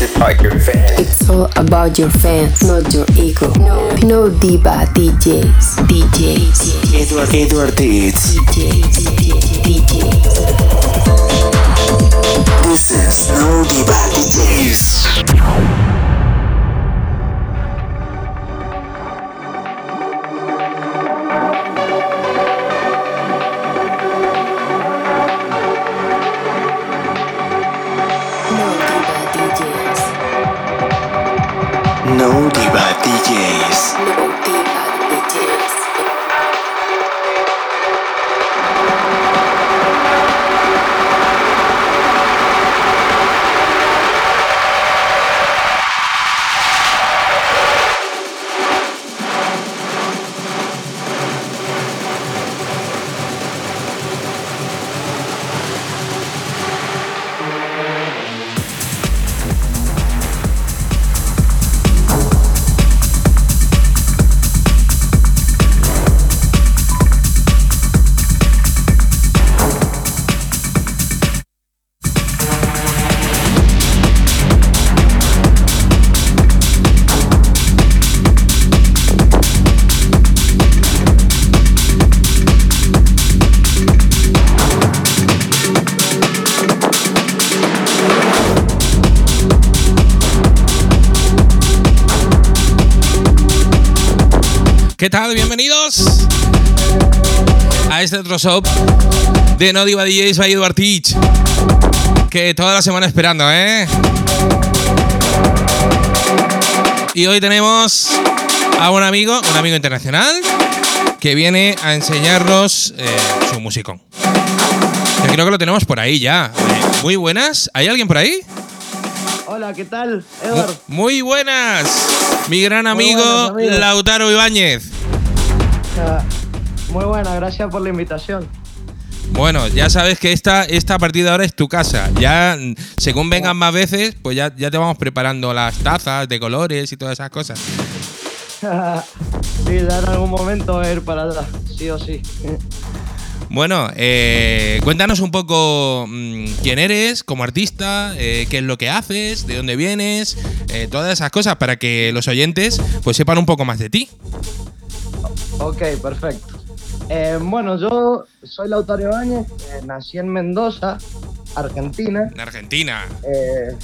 It's about your fans. It's all about your fans, not your ego. No, no diva DJs, DJs, Edward, Edward Deeds. DJs, DJs. This is No Diva DJs. Tal? Bienvenidos a este otro shop de No Diva DJs by Eduard Teach. Que toda la semana esperando, ¿eh? Y hoy tenemos a un amigo, un amigo internacional, que viene a enseñarnos eh, su musicón. Yo creo que lo tenemos por ahí ya. Eh, Muy buenas. ¿Hay alguien por ahí? Hola, ¿qué tal, Edward? Muy buenas. Mi gran amigo buenas. Lautaro Ibáñez. Muy buena, gracias por la invitación. Bueno, ya sabes que esta, esta a partir de ahora es tu casa. Ya, según vengan más veces, pues ya, ya te vamos preparando las tazas de colores y todas esas cosas. sí, ya en algún momento a ir para allá, sí o sí. Bueno, eh, cuéntanos un poco mm, quién eres como artista, eh, qué es lo que haces, de dónde vienes, eh, todas esas cosas para que los oyentes pues sepan un poco más de ti. Ok, perfecto. Eh, bueno, yo soy Lautaro Ibáñez, eh, nací en Mendoza, Argentina. En Argentina. eh,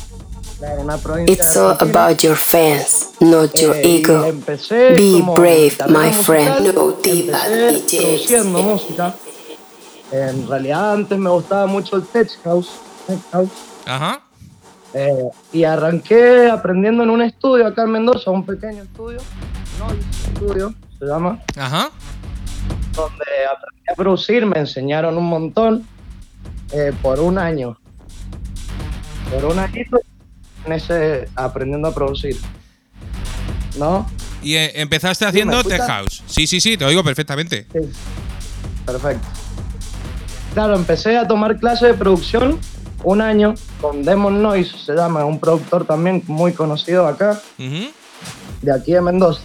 claro, una provincia It's all Argentina. about your fans, not your Eh, ego. empecé Be como brave, my friend. musical, No diva DJs. produciendo música. En realidad antes me gustaba mucho el tech house, tech house. Ajá. Eh, y arranqué aprendiendo en un estudio acá en Mendoza, un pequeño estudio, Noise Studio se llama, Ajá. donde aprendí a producir, me enseñaron un montón eh, por un año. Por un añito en ese aprendiendo a producir. ¿No? Y eh, empezaste haciendo ¿me tech house. Sí, sí, sí, te oigo perfectamente. Sí. Perfecto. Claro, empecé a tomar clases de producción un año con Demon Noise, se llama, un productor también muy conocido acá. De aquí de Mendoza.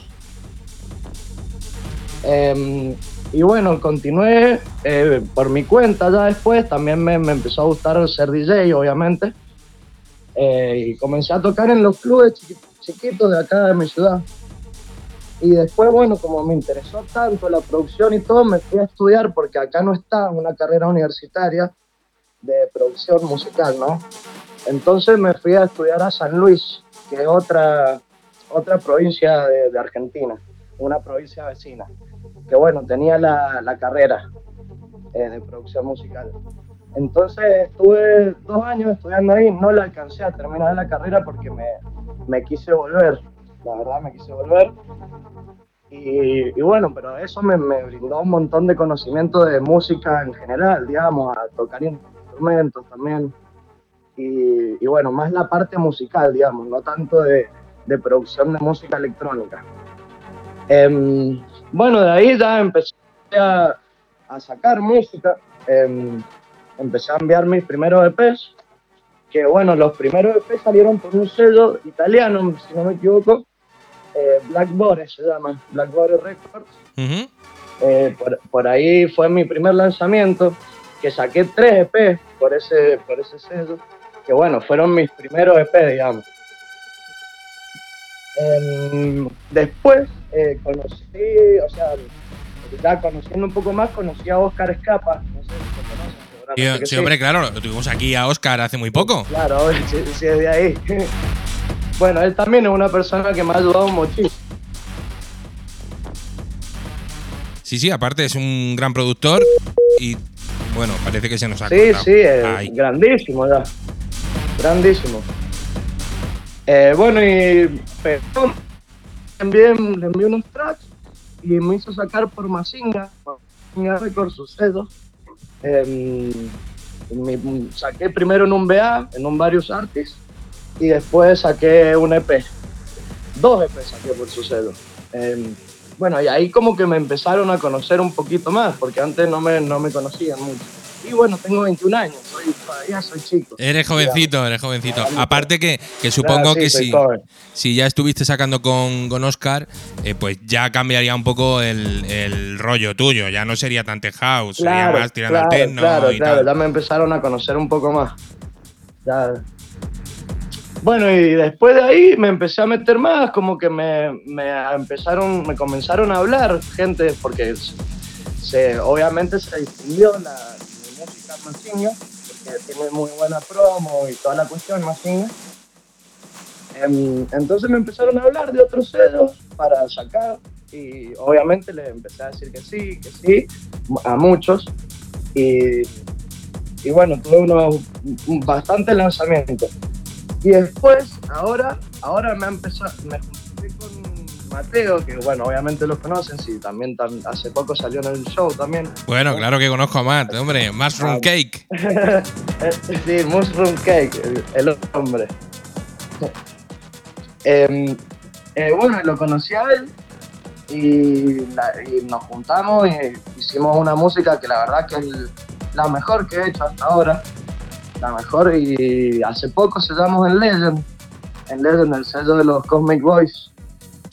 Em, y bueno, continué eh, por mi cuenta ya después, también me, me empezó a gustar ser DJ, obviamente. Eh, y comencé a tocar en los clubes chiqui- chiquitos de acá de mi ciudad. Y después, bueno, como me interesó tanto la producción y todo, me fui a estudiar porque acá no está una carrera universitaria de producción musical, ¿no? Entonces me fui a estudiar a San Luis, que es otra, otra provincia de, de Argentina, una provincia vecina, que bueno, tenía la, la carrera eh, de producción musical. Entonces estuve dos años estudiando ahí, no la alcancé a terminar la carrera porque me, me quise volver, la verdad me quise volver. Y, bueno, pero eso me, me brindó un montón de conocimiento de música en general, digamos, a tocar instrumentos también. Y, y bueno, más la parte musical, digamos, no tanto de, de producción de música electrónica. Em, bueno, de ahí ya empecé a, a sacar música, em, empecé a enviar mis primeros EPs, que bueno, los primeros EPs salieron por un sello italiano, si no me equivoco, eh, Blackboard se llama, Blackboard Records. Ujú. Eh, por, por ahí fue mi primer lanzamiento, que saqué tres EP por ese, por ese sello, que bueno, fueron mis primeros EP, digamos. Em, después eh, conocí, o sea, ya conociendo un poco más, conocí a Oscar Escapa. No sé si lo conocen, Sí, sí, hombre, claro, lo tuvimos aquí a Oscar hace muy poco. Claro, si, si es de ahí. bueno, él también es una persona que me ha ayudado muchísimo. Sí, sí, aparte es un gran productor y bueno, parece que se nos ha Sí, cortado. sí, es Ay. grandísimo ya. Grandísimo. Eh, bueno, y pero, le envié, unos tracks y me hizo sacar por Mazinga, Mazinga Records, su sello. Em, saqué primero en un BA, en un Various Artists, y después saqué un EP. Dos EP saqué por su sello. Em, bueno, y ahí como que me empezaron a conocer un poquito más, porque antes no me, no me conocían mucho. Y bueno, tengo 21 años, soy, todavía soy chico. Eres jovencito, eres jovencito. Aparte que, que supongo Claro, sí, que si, si ya estuviste sacando con, con Oscar, eh, pues ya cambiaría un poco el, el rollo tuyo. Ya no sería tan tech house, sería Claro, más tirando claro, al techno claro, y claro, tal. ya me empezaron a conocer un poco más. Ya. Bueno, y después de ahí me empecé a meter más, como que me, me empezaron, me comenzaron a hablar gente, porque se, obviamente se difundió la, música Mazinga, porque tiene muy buena promo y toda la cuestión Mazinga. Em, Entonces me empezaron a hablar de otros sellos para sacar y obviamente les empecé a decir que sí, que sí, a muchos. Y, y bueno, tuve unos bastantes lanzamientos. Y después, ahora, ahora me ha empezado, me Mateo, que bueno, obviamente lo conocen, sí, también tan- hace poco salió en el show también. Bueno, claro que conozco a Matt, hombre. Mushroom Ah. Cake. sí, Mushroom Cake, el, el hombre. Em, eh, bueno, lo conocí a él y, la- y nos juntamos y hicimos una música que la verdad que es la mejor que he hecho hasta ahora. La mejor y hace poco sellamos en Legend. En Legend, el sello de los Cosmic Boys.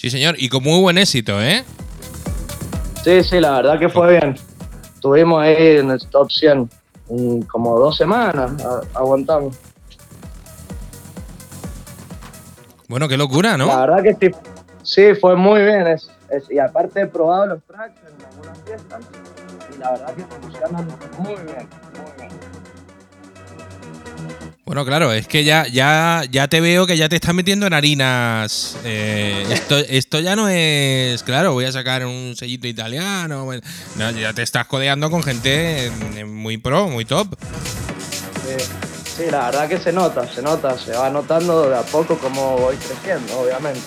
Sí, señor. Y con muy buen éxito, ¿eh? Sí, sí, la verdad que fue bien. Estuvimos ahí en el top 100 mm, como dos semanas, aguantamos. Bueno, qué locura, ¿no? La verdad que sí, sí fue muy bien. Es, es- y aparte he probado los tracks en algunas fiestas y la verdad que funcionan muy bien, muy bien. Bueno, claro, es que ya, ya, ya te veo que ya te estás metiendo en harinas. eh, esto, esto ya no es, claro, voy a sacar un sellito italiano. no, ya te estás codeando con gente eh, muy pro, muy top. Sí, sí, la verdad que se nota, se nota, se va notando de a poco cómo voy creciendo, obviamente.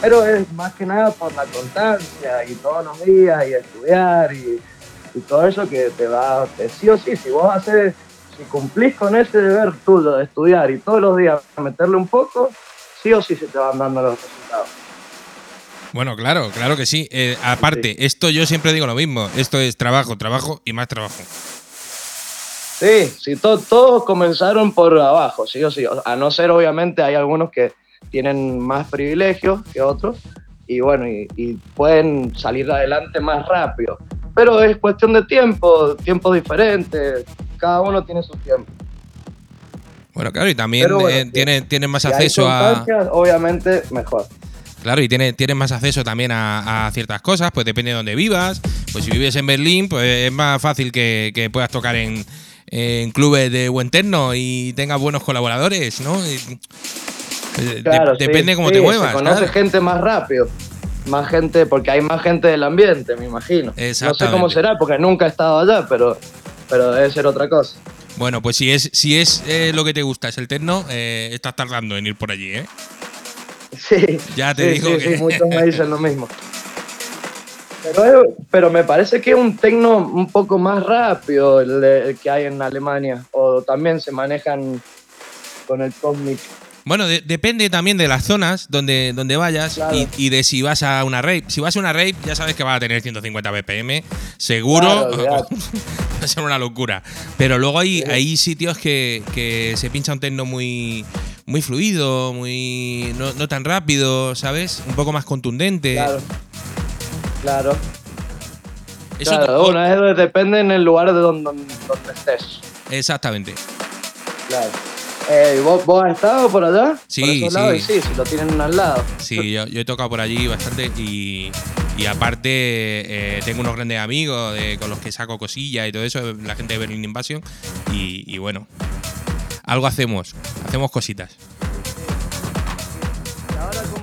Pero es más que nada por la constancia y todos los días y estudiar y, todo eso que te va, sí o sí, si vos haces, si cumplís con ese deber tuyo de estudiar y todos los días meterle un poco, sí o sí se te van dando los resultados. Bueno, claro, claro que sí. Eh, aparte, esto yo siempre digo lo mismo. Esto es trabajo, trabajo y más trabajo. Sí, sí, to- todos comenzaron por abajo, sí o sí. A no ser, obviamente, hay algunos que tienen más privilegios que otros y bueno, y, y pueden salir adelante más rápido. Pero es cuestión de tiempo, tiempos diferentes, cada uno tiene su tiempo. Bueno, claro, y también Pero bueno, eh, tiene- tienes más Si acceso a. obviamente, mejor. Claro, y tiene- tienes más acceso también a, a ciertas cosas, pues depende de dónde vivas. Pues si vives en Berlín, pues es más fácil que, que puedas tocar en, en clubes de buen terno y tengas buenos colaboradores, ¿no? Y, eh, de- Claro, sí, depende cómo sí, te muevas. Se conoce claro. gente más rápido. Más gente, porque hay más gente del ambiente, me imagino. No sé cómo será, porque nunca he estado allá, pero, pero debe ser otra cosa. Bueno, pues si es, si es eh, lo que te gusta, es el terno, eh, estás tardando en ir por allí, ¿eh? Sí, Ya te sí, digo sí, que- sí, muchos me dicen lo mismo. Pero, es- pero me parece que es un tecno un poco más rápido el, el que hay en Alemania. O también se manejan con el Cosmic. Bueno, de- depende también de las zonas donde, donde vayas Claro. y, y de si vas a una rave. Si vas a una rave, ya sabes que vas a tener 150 BPM, seguro. Claro, va a ser una locura. Pero luego hay, Sí. hay sitios que, que se pincha un techno muy, muy fluido, muy no, no tan rápido, ¿sabes? Un poco más contundente. Claro. Claro. Eso claro, bueno, eso depende en el lugar de donde, donde estés. Exactamente. Claro. Eh, ¿vos, ¿Vos has estado por allá? Sí, por sí. sí, si lo tienen al lado. Sí, yo, yo he tocado por allí bastante y, y aparte eh, tengo unos grandes amigos de- con los que saco cosillas y todo eso, la gente de Berlin Invasion. Y, y bueno, algo hacemos, hacemos cositas.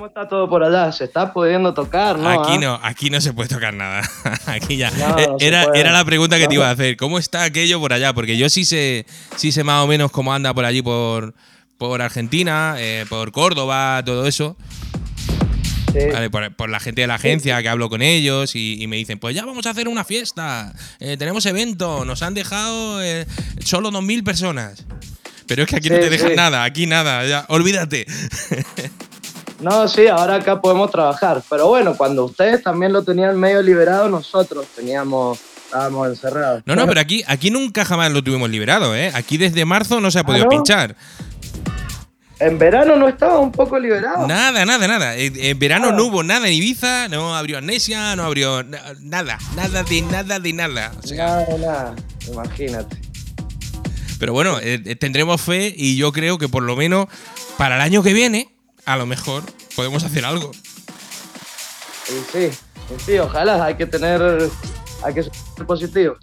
¿Y ahora cómo está todo por allá? ¿Se está pudiendo tocar, no? aquí ah? no, aquí no se puede tocar nada. aquí ya. No, Eh, no era, era la pregunta que te iba a hacer. ¿Cómo está aquello por allá? Porque yo sí sé, sí sé más o menos cómo anda por allí por, por Argentina, eh, por Córdoba, todo eso. Sí. Vale, por, por la gente de la agencia que hablo con ellos y, y me dicen, pues ya vamos a hacer una fiesta, eh, tenemos evento, nos han dejado eh, solo 2.000 personas. Pero es que aquí no te dejan sí. nada, aquí nada, ya, olvídate. No, sí, ahora acá podemos trabajar. Pero bueno, cuando ustedes también lo tenían medio liberado, nosotros teníamos, estábamos encerrados. No, no, pero aquí, aquí nunca jamás lo tuvimos liberado, ¿eh? Aquí desde marzo no se ha podido ¿no? pinchar. En verano no estaba un poco liberado. Nada, nada, nada. En, en verano Ah. no hubo nada en Ibiza, no abrió Amnesia, no abrió na- nada, nada de nada de nada. O sea, Nada, nada, imagínate. Pero bueno, eh, eh, tendremos fe y yo creo que por lo menos para el año que viene, a lo mejor podemos hacer algo. Sí, sí, ojalá, hay que tener, hay que ser positivo.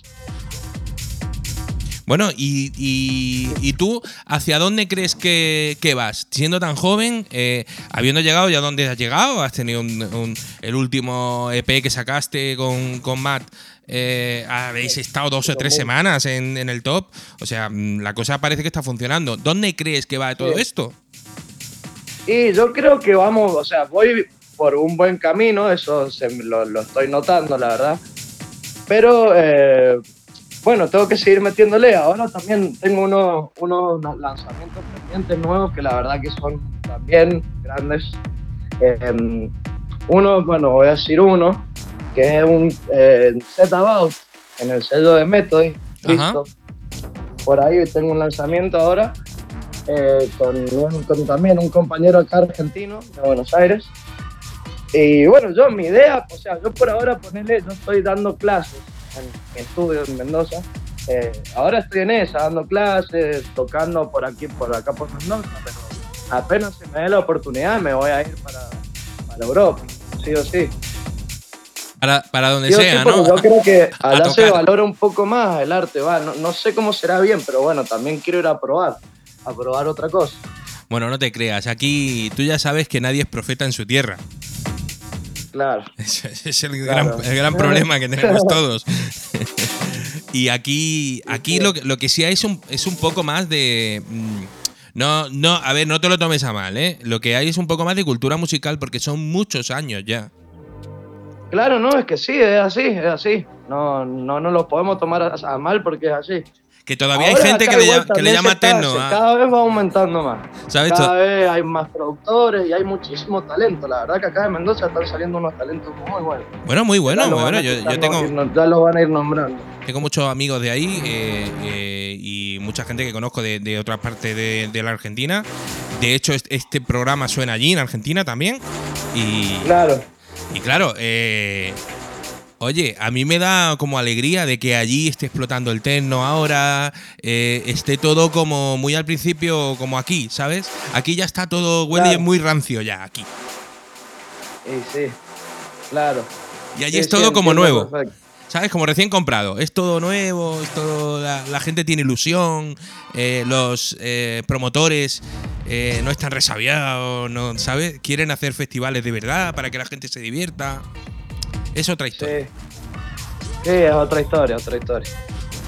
Bueno, y, y- y tú, ¿hacia dónde crees que, que vas? Siendo tan joven, eh, habiendo llegado ya dónde has llegado, has tenido un- un- el último EP que sacaste con, con Matt, eh, habéis estado dos o tres semanas en, en el top, o sea, mm, la cosa parece que está funcionando. ¿Dónde crees que va todo esto? Y yo creo que vamos, o sea, voy por un buen camino, eso se, lo, lo estoy notando, la verdad. Pero, eh, bueno, tengo que seguir metiéndole. Ahora también tengo unos, unos lanzamientos pendientes nuevos que la verdad que son también grandes. Eh, uno, bueno, voy a decir uno, que es un eh, Set About en el sello de Method, Cristo. Por ahí tengo un lanzamiento ahora eh, con, un- con también un compañero acá argentino de Buenos Aires. Y bueno, yo, mi idea, o sea, yo por ahora ponerle, yo estoy dando clases en mi estudio en Mendoza. Eh, ahora estoy en esa, dando clases, tocando por aquí, por acá por Mendoza, pero apenas se me dé la oportunidad me voy a ir para, para Europa, sí o sí. Para, para donde Sí sí, sea, porque ¿no? Yo creo que allá se valora un poco más el arte, va. No, no sé cómo será bien, pero bueno, también quiero ir a probar, a probar otra cosa. Bueno, no te creas, aquí tú ya sabes que nadie es profeta en su tierra. Claro. Es el, Claro. gran, el gran problema que tenemos todos. y aquí, aquí lo, que- lo que sí hay es un, es un poco más de. mm, No, no, a ver, no te lo tomes a mal, ¿eh? Lo que hay es un poco más de cultura musical porque son muchos años ya. Claro, no, es que sí, es así, es así. No, no, no lo podemos tomar a, a mal porque es así. Que todavía Ahora hay gente que le, que le llama techno. ah. Cada vez va aumentando más. ¿Sabes? Cada vez hay más productores y hay muchísimo talento. La verdad que acá en Mendoza están saliendo unos talentos muy buenos. Bueno, muy bueno, Ya lo muy van bueno. Yo, yo tengo, ir- Ya lo van a ir nombrando. Tengo muchos amigos de ahí eh, eh, y mucha gente que conozco de, de otras partes de, de la Argentina. De hecho, est- este programa suena allí en Argentina también. Y, Claro. y claro, eh, oye, a mí me da como alegría de que allí esté explotando el techno ahora, eh, esté todo como muy al principio, como aquí, ¿sabes? Aquí ya está todo, huele Claro. muy rancio ya aquí. Y sí, claro. Y allí Sí, es sí, todo como nuevo. perfecto. ¿Sabes? Como recién comprado. Es todo nuevo, es todo, la, la gente tiene ilusión, eh, los eh, promotores eh, no están resabiados, no, ¿sabes? Quieren hacer festivales de verdad para que la gente se divierta. Es otra historia. Sí. Es otra historia, otra historia.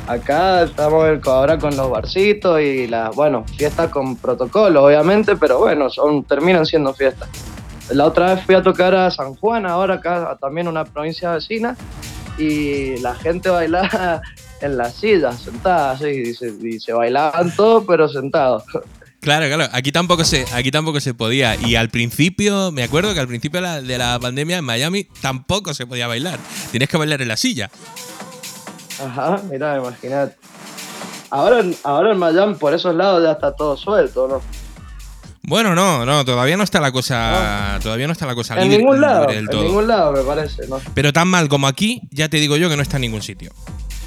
Acá estamos ahora con los barcitos y las, bueno, fiestas con protocolo, obviamente, pero bueno, son, terminan siendo fiestas. La otra vez fui a tocar a San Juan, ahora acá también una provincia vecina, y la gente bailaba en las sillas, sentada, así, y se, y se bailaban todos, pero sentados. Claro, claro. Aquí tampoco se, aquí tampoco se podía. Y al principio, me acuerdo que al principio de la, de la pandemia en Miami tampoco se podía bailar. Tienes que bailar en la silla. Ajá, mirá, imagínate. Ahora, en- ahora en Miami, por esos lados, ya está todo suelto, ¿no? Bueno, no, no, todavía no está la cosa, todavía no está la cosa En libre, ningún lado, libre del en todo. ningún lado me parece, ¿no? Pero tan mal como aquí, ya te digo yo que no está en ningún sitio.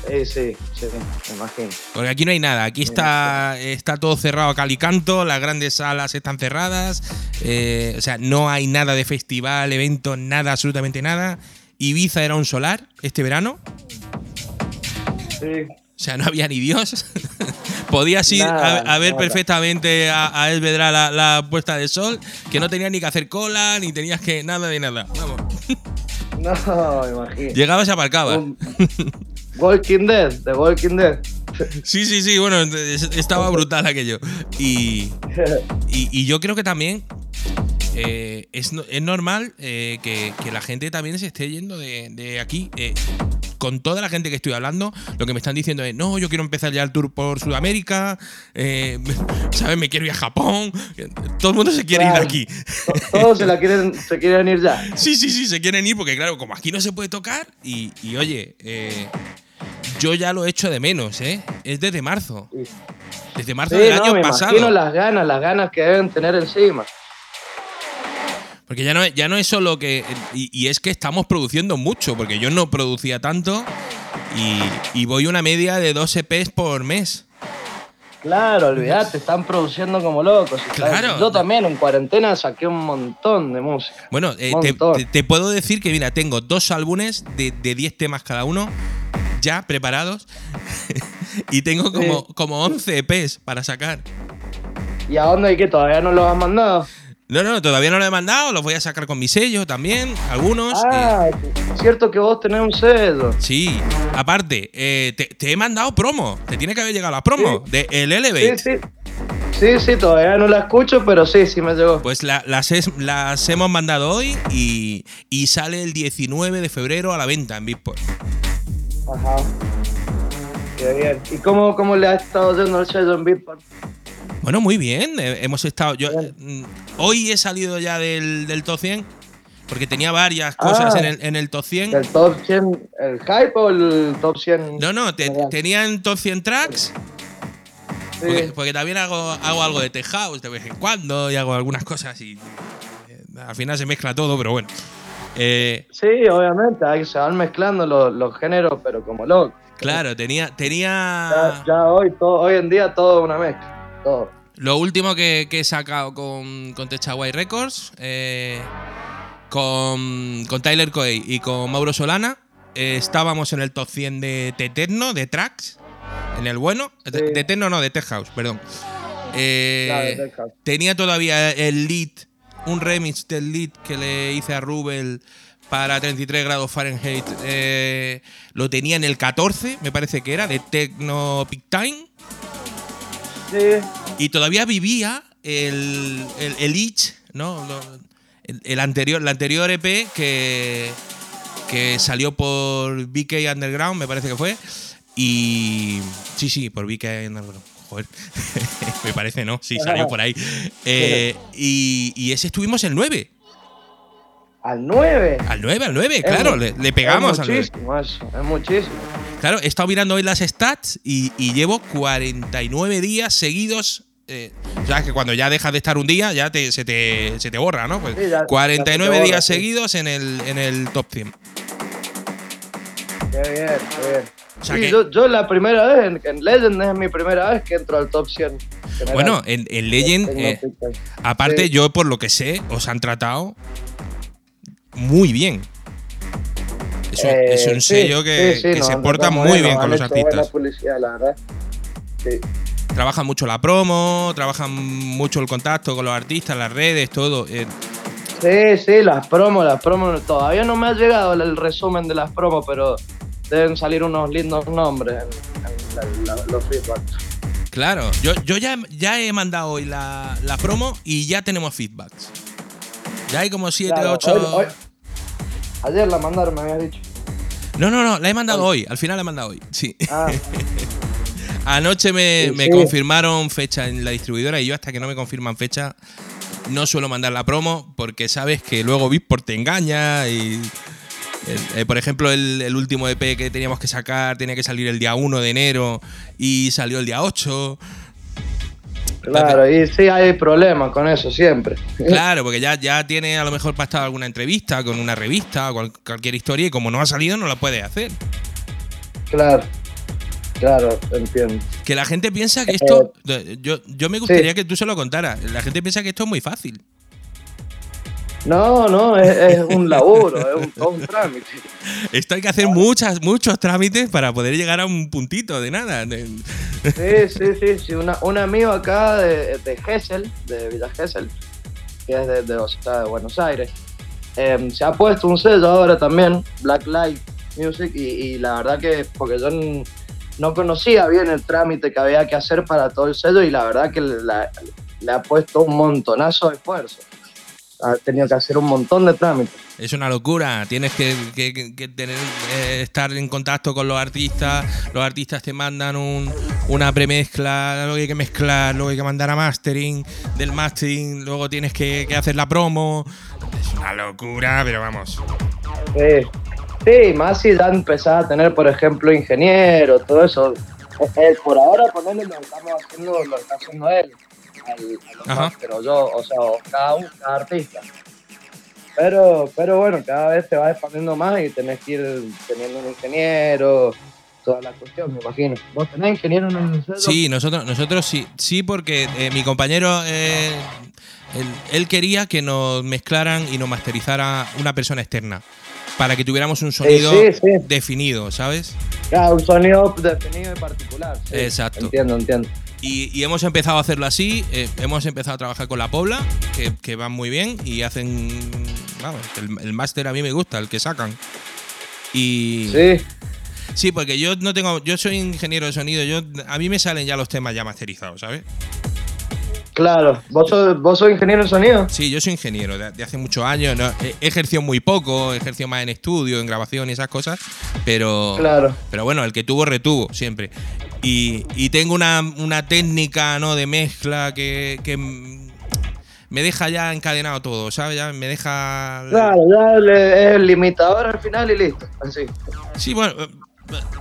Sí, sí, sí, me imagino. Porque aquí no hay nada, aquí está, está todo cerrado a cal y canto, las grandes salas están cerradas, eh, o sea, no hay nada de festival, evento, nada, absolutamente nada. Ibiza era un solar este verano, Sí. o sea, no había ni Dios. Podías ir Nada, a, a ver nada. perfectamente a, a Esvedra la, la puesta de sol, que no tenías ni que hacer cola, ni tenías que nada de nada. Vamos. No, me imagino. Llegabas y aparcabas. Walking Dead, de Walking Dead. Sí, sí, sí, bueno, es- estaba brutal aquello. Y, y, y yo creo que también eh, es, es normal eh, que, que la gente también se esté yendo de, de aquí. Eh, con toda la gente que estoy hablando, lo que me están diciendo es, no, yo quiero empezar ya el tour por Sudamérica, ¿sabes? Me quiero ir a Japón. Todo el mundo se quiere ir de aquí. To- Todos se la quieren, se quieren ir ya. Sí, sí, sí, se quieren ir porque, claro, como aquí no se puede tocar, y, y, oye, eh, yo ya lo echo de menos, ¿eh? Es desde marzo. Desde marzo Sí, del no, año me pasado. imagino las ganas, las ganas que deben tener encima. Porque ya no, ya no es solo que. Y, y es que estamos produciendo mucho, porque yo no producía tanto y, y voy una media de dos EPs por mes. Claro, olvídate, están produciendo como locos. Claro. Yo también en cuarentena saqué un montón de música. Bueno, eh, te, Montón. te- te puedo decir que, mira, tengo dos álbumes de, de 10 temas cada uno ya preparados y tengo como, Sí. como 11 EPs para sacar. ¿Y a dónde hay que todavía no los han mandado? No, no, todavía no lo he mandado, los voy a sacar con mi sello también, algunos. eh, Ah, es cierto que vos tenés un sello. sí, aparte, eh, te, te he mandado promo, te tiene que haber llegado la promo Sí. de El Sí, Elevate. sí. Sí, sí, todavía no la escucho, pero sí, sí me llegó. Pues la- las, es- las hemos mandado hoy y, y sale el 19 de febrero a la venta en Beatport. Ajá. Qué bien. ¿Y cómo, cómo le ha estado yendo el sello en Beatport? Bueno, muy bien. eh, hemos estado. Yo, Bien. mm, hoy he salido ya del, del top 100 porque tenía varias cosas Ah. en, el, en el top 100. ¿El top 100, el hype o el top 100? No, no, te- general? tenía en top 100 tracks. Sí. Porque, porque también hago, hago algo de tech house de vez en cuando y hago algunas cosas y eh, al final se mezcla todo, pero bueno. Eh, Sí, obviamente, ahí se van mezclando los, los géneros, pero como loco. claro, tenía, Ya, tenía ya hoy, todo, hoy en día todo una mezcla. Todo. lo último que, que he sacado con, con Techaway Records, eh, con, con Tyler Coey y con Mauro Solana. eh, estábamos en el top 100 de Teterno, de tracks, en el bueno. Sí. de Techno, no, de Tech House, perdón. Claro, de Tech House. tenía todavía el lead, un remix del lead que le hice a Rubel para 33 grados Fahrenheit. eh, lo tenía en el 14, me parece que era, de Techno Peak Time. Sí, Y todavía vivía el, el, el Itch, ¿no? El, el anterior, la anterior EP que, que salió por BK Underground, me parece que fue. Y. Sí, sí, por BK Underground. Joder, me parece, ¿no? Sí, salió por ahí. Eh, y, y ese estuvimos el 9. al 9. Al 9, al 9, claro, le, le pegamos es al 9. muchísimo eso, es muchísimo. Claro, he estado mirando hoy las stats y, y llevo 49 días seguidos. Eh, ya que cuando ya dejas de estar un día, ya te, se, te, se te borra, ¿no? Pues Sí, ya- ya 49 se te borra, días sí. seguidos en el, en el top 100. Qué bien, qué bien. O sea Sí, que- yo, yo la primera vez, en, en Legend es mi primera vez que entro al top 100. general. Bueno, en, en Legend, eh, aparte, Sí. yo por lo que sé, os han tratado muy bien. Es un, Eh, es un sí, sello que, sí, se porta muy bien con los artistas. la verdad. Trabajan mucho la promo, trabajan mucho el contacto con los artistas, las redes, todo. eh, Sí, sí, las promos, las promos. Todavía no me ha llegado el resumen de las promos, pero deben salir unos lindos nombres en, en la- la- los feedbacks. Claro, yo, yo ya, ya he mandado hoy la, la promo y ya tenemos feedbacks. Ya hay como 7, Claro, 8. hoy- hoy- ayer la mandaron, me habías dicho. No, no, no, la he mandado hoy. Al final la he mandado hoy. Sí. Ah, Anoche me, Sí, me sí. confirmaron fecha en la distribuidora y yo hasta que no me confirman fecha no suelo mandar la promo porque sabes que luego Bitport te engaña y... eh, eh, por ejemplo, el, el último EP que teníamos que sacar tenía que salir el día 1 de enero y salió el día 8. claro, y sí hay problemas con eso siempre. Claro, porque ya, ya tiene a lo mejor pactado alguna entrevista con una revista o cual- cualquier historia y como no ha salido no la puede hacer. Claro. Claro, entiendo. Que la gente piensa que esto. Yo, yo me gustaría que tú se lo contaras. La gente piensa que esto es muy fácil. No, no, es, es un laburo, es un, todo un trámite. Esto hay que hacer muchas, muchos trámites para poder llegar a un puntito de nada. Sí, sí, sí, sí. Una, un amigo acá de, de Gesell, de Villa Gesell, que es de, de, o sea, de Buenos Aires, em, se ha puesto un sello ahora también, Black Light Music, y, y la verdad que, porque yo no conocía bien el trámite que había que hacer para todo el sello, y la verdad que la- le ha puesto un montonazo de esfuerzo. Ha tenido que hacer un montón de trámites. Es una locura. Tienes que, que- que- que tener, eh, estar en contacto con los artistas. Los artistas te mandan un- una premezcla, luego hay que mezclar, luego hay que mandar a mastering. Del mastering, luego tienes que, que hacer la promo. Es una locura, pero vamos. Sí, sí, más si ya empezás a tener, por ejemplo, ingeniero, todo eso. Eh, eh, por ahora, ponerle lo estamos haciendo, lo está haciendo él, al, a los Ajá. máster, o yo, o sea, cada uno, cada artista. Pero, pero bueno, cada vez te va expandiendo más y tenés que ir teniendo un ingeniero, toda la cuestión, me imagino. ¿Vos tenés ingeniero en el sello? Sí, nosotros, nosotros sí, sí, porque eh, mi compañero, eh, él, él quería que nos mezclaran y nos masterizara una persona externa. Para que tuviéramos un sonido sí, sí. definido, ¿sabes? Claro, un sonido definido y particular. Exacto. Entiendo, entiendo. Y, y hemos empezado a hacerlo así. eh, hemos empezado a trabajar con la Pobla, que, que van muy bien y hacen. Vamos, el, el máster a mí me gusta, el que sacan. Y. Sí, Sí, porque yo no tengo. Yo soy ingeniero de sonido. Yo, a mí me salen ya los temas ya masterizados, ¿sabes? claro. ¿Vos sos, vos sos ingeniero en sonido? Sí, yo soy ingeniero de, de hace muchos años. ¿no? He ejercido muy poco, he ejercido más en estudio, en grabación y esas cosas. Pero. Claro. Pero bueno, el que tuvo, retuvo, siempre. Y, y tengo una, una técnica ¿no? de mezcla que, que me deja ya encadenado todo, ¿sabes? Ya me deja. Claro, ya es el limitador al final y listo. Así. Sí, bueno. eh,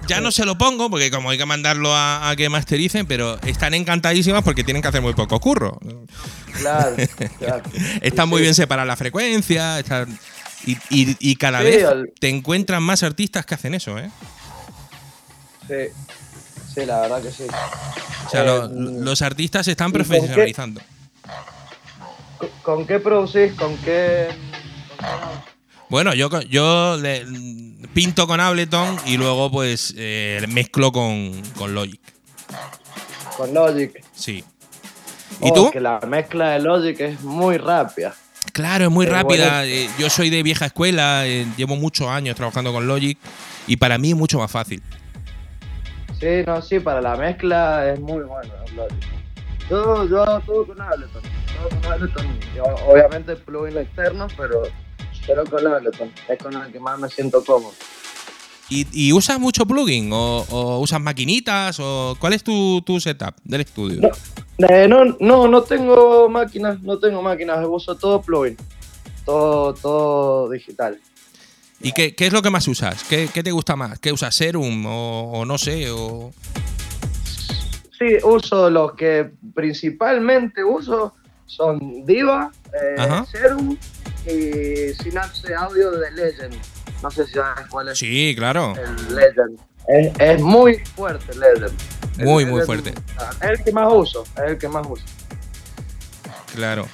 Ya no se lo pongo porque como hay que mandarlo a, a que mastericen, pero están encantadísimas porque tienen que hacer muy poco curro. Claro, claro. Están Sí, muy sí. bien separadas la frecuencia, están- y, y- y cada Sí, vez al- te encuentran más artistas que hacen eso, ¿eh? Sí. Sí, la verdad que sí. O sea, Eh, lo- mm, los artistas se están ¿y con qué? profesionalizando. ¿Con, qué producís? ¿Con qué? Bueno, yo, yo le- pinto con Ableton y luego pues eh, mezclo con, con Logic. Con Logic. Sí. ¿Y Oh, tú? Que la mezcla de Logic es muy rápida. Claro, es muy rápida. bueno. eh, yo soy de vieja escuela, eh, llevo muchos años trabajando con Logic y para mí es mucho más fácil. Sí, no, sí, para la mezcla es muy bueno. Yo, yo hago todo con Ableton. Todo con Ableton. Yo, obviamente plugin externos, pero, pero con Ableton. Es con el que más me siento cómodo. ¿Y, y usas mucho plugin? ¿O, o usas maquinitas? o ¿Cuál es tu, tu setup del estudio? No. Eh, no, no, no tengo máquinas, no tengo máquinas, uso todo plugin. Todo, todo digital. ¿Y qué, qué es lo que más usas? ¿Qué, qué te gusta más? ¿Qué usas? ¿Serum? O, o no sé? O... Sí, uso los que principalmente uso son Diva, eh. Serum y Synapse Audio de Legend. No sé si sabes cuál es Sí, claro. el Legend. Es, es muy fuerte el Legend. El Muy, muy Legend, fuerte. ah, Es el que más uso, es el que más uso. Claro.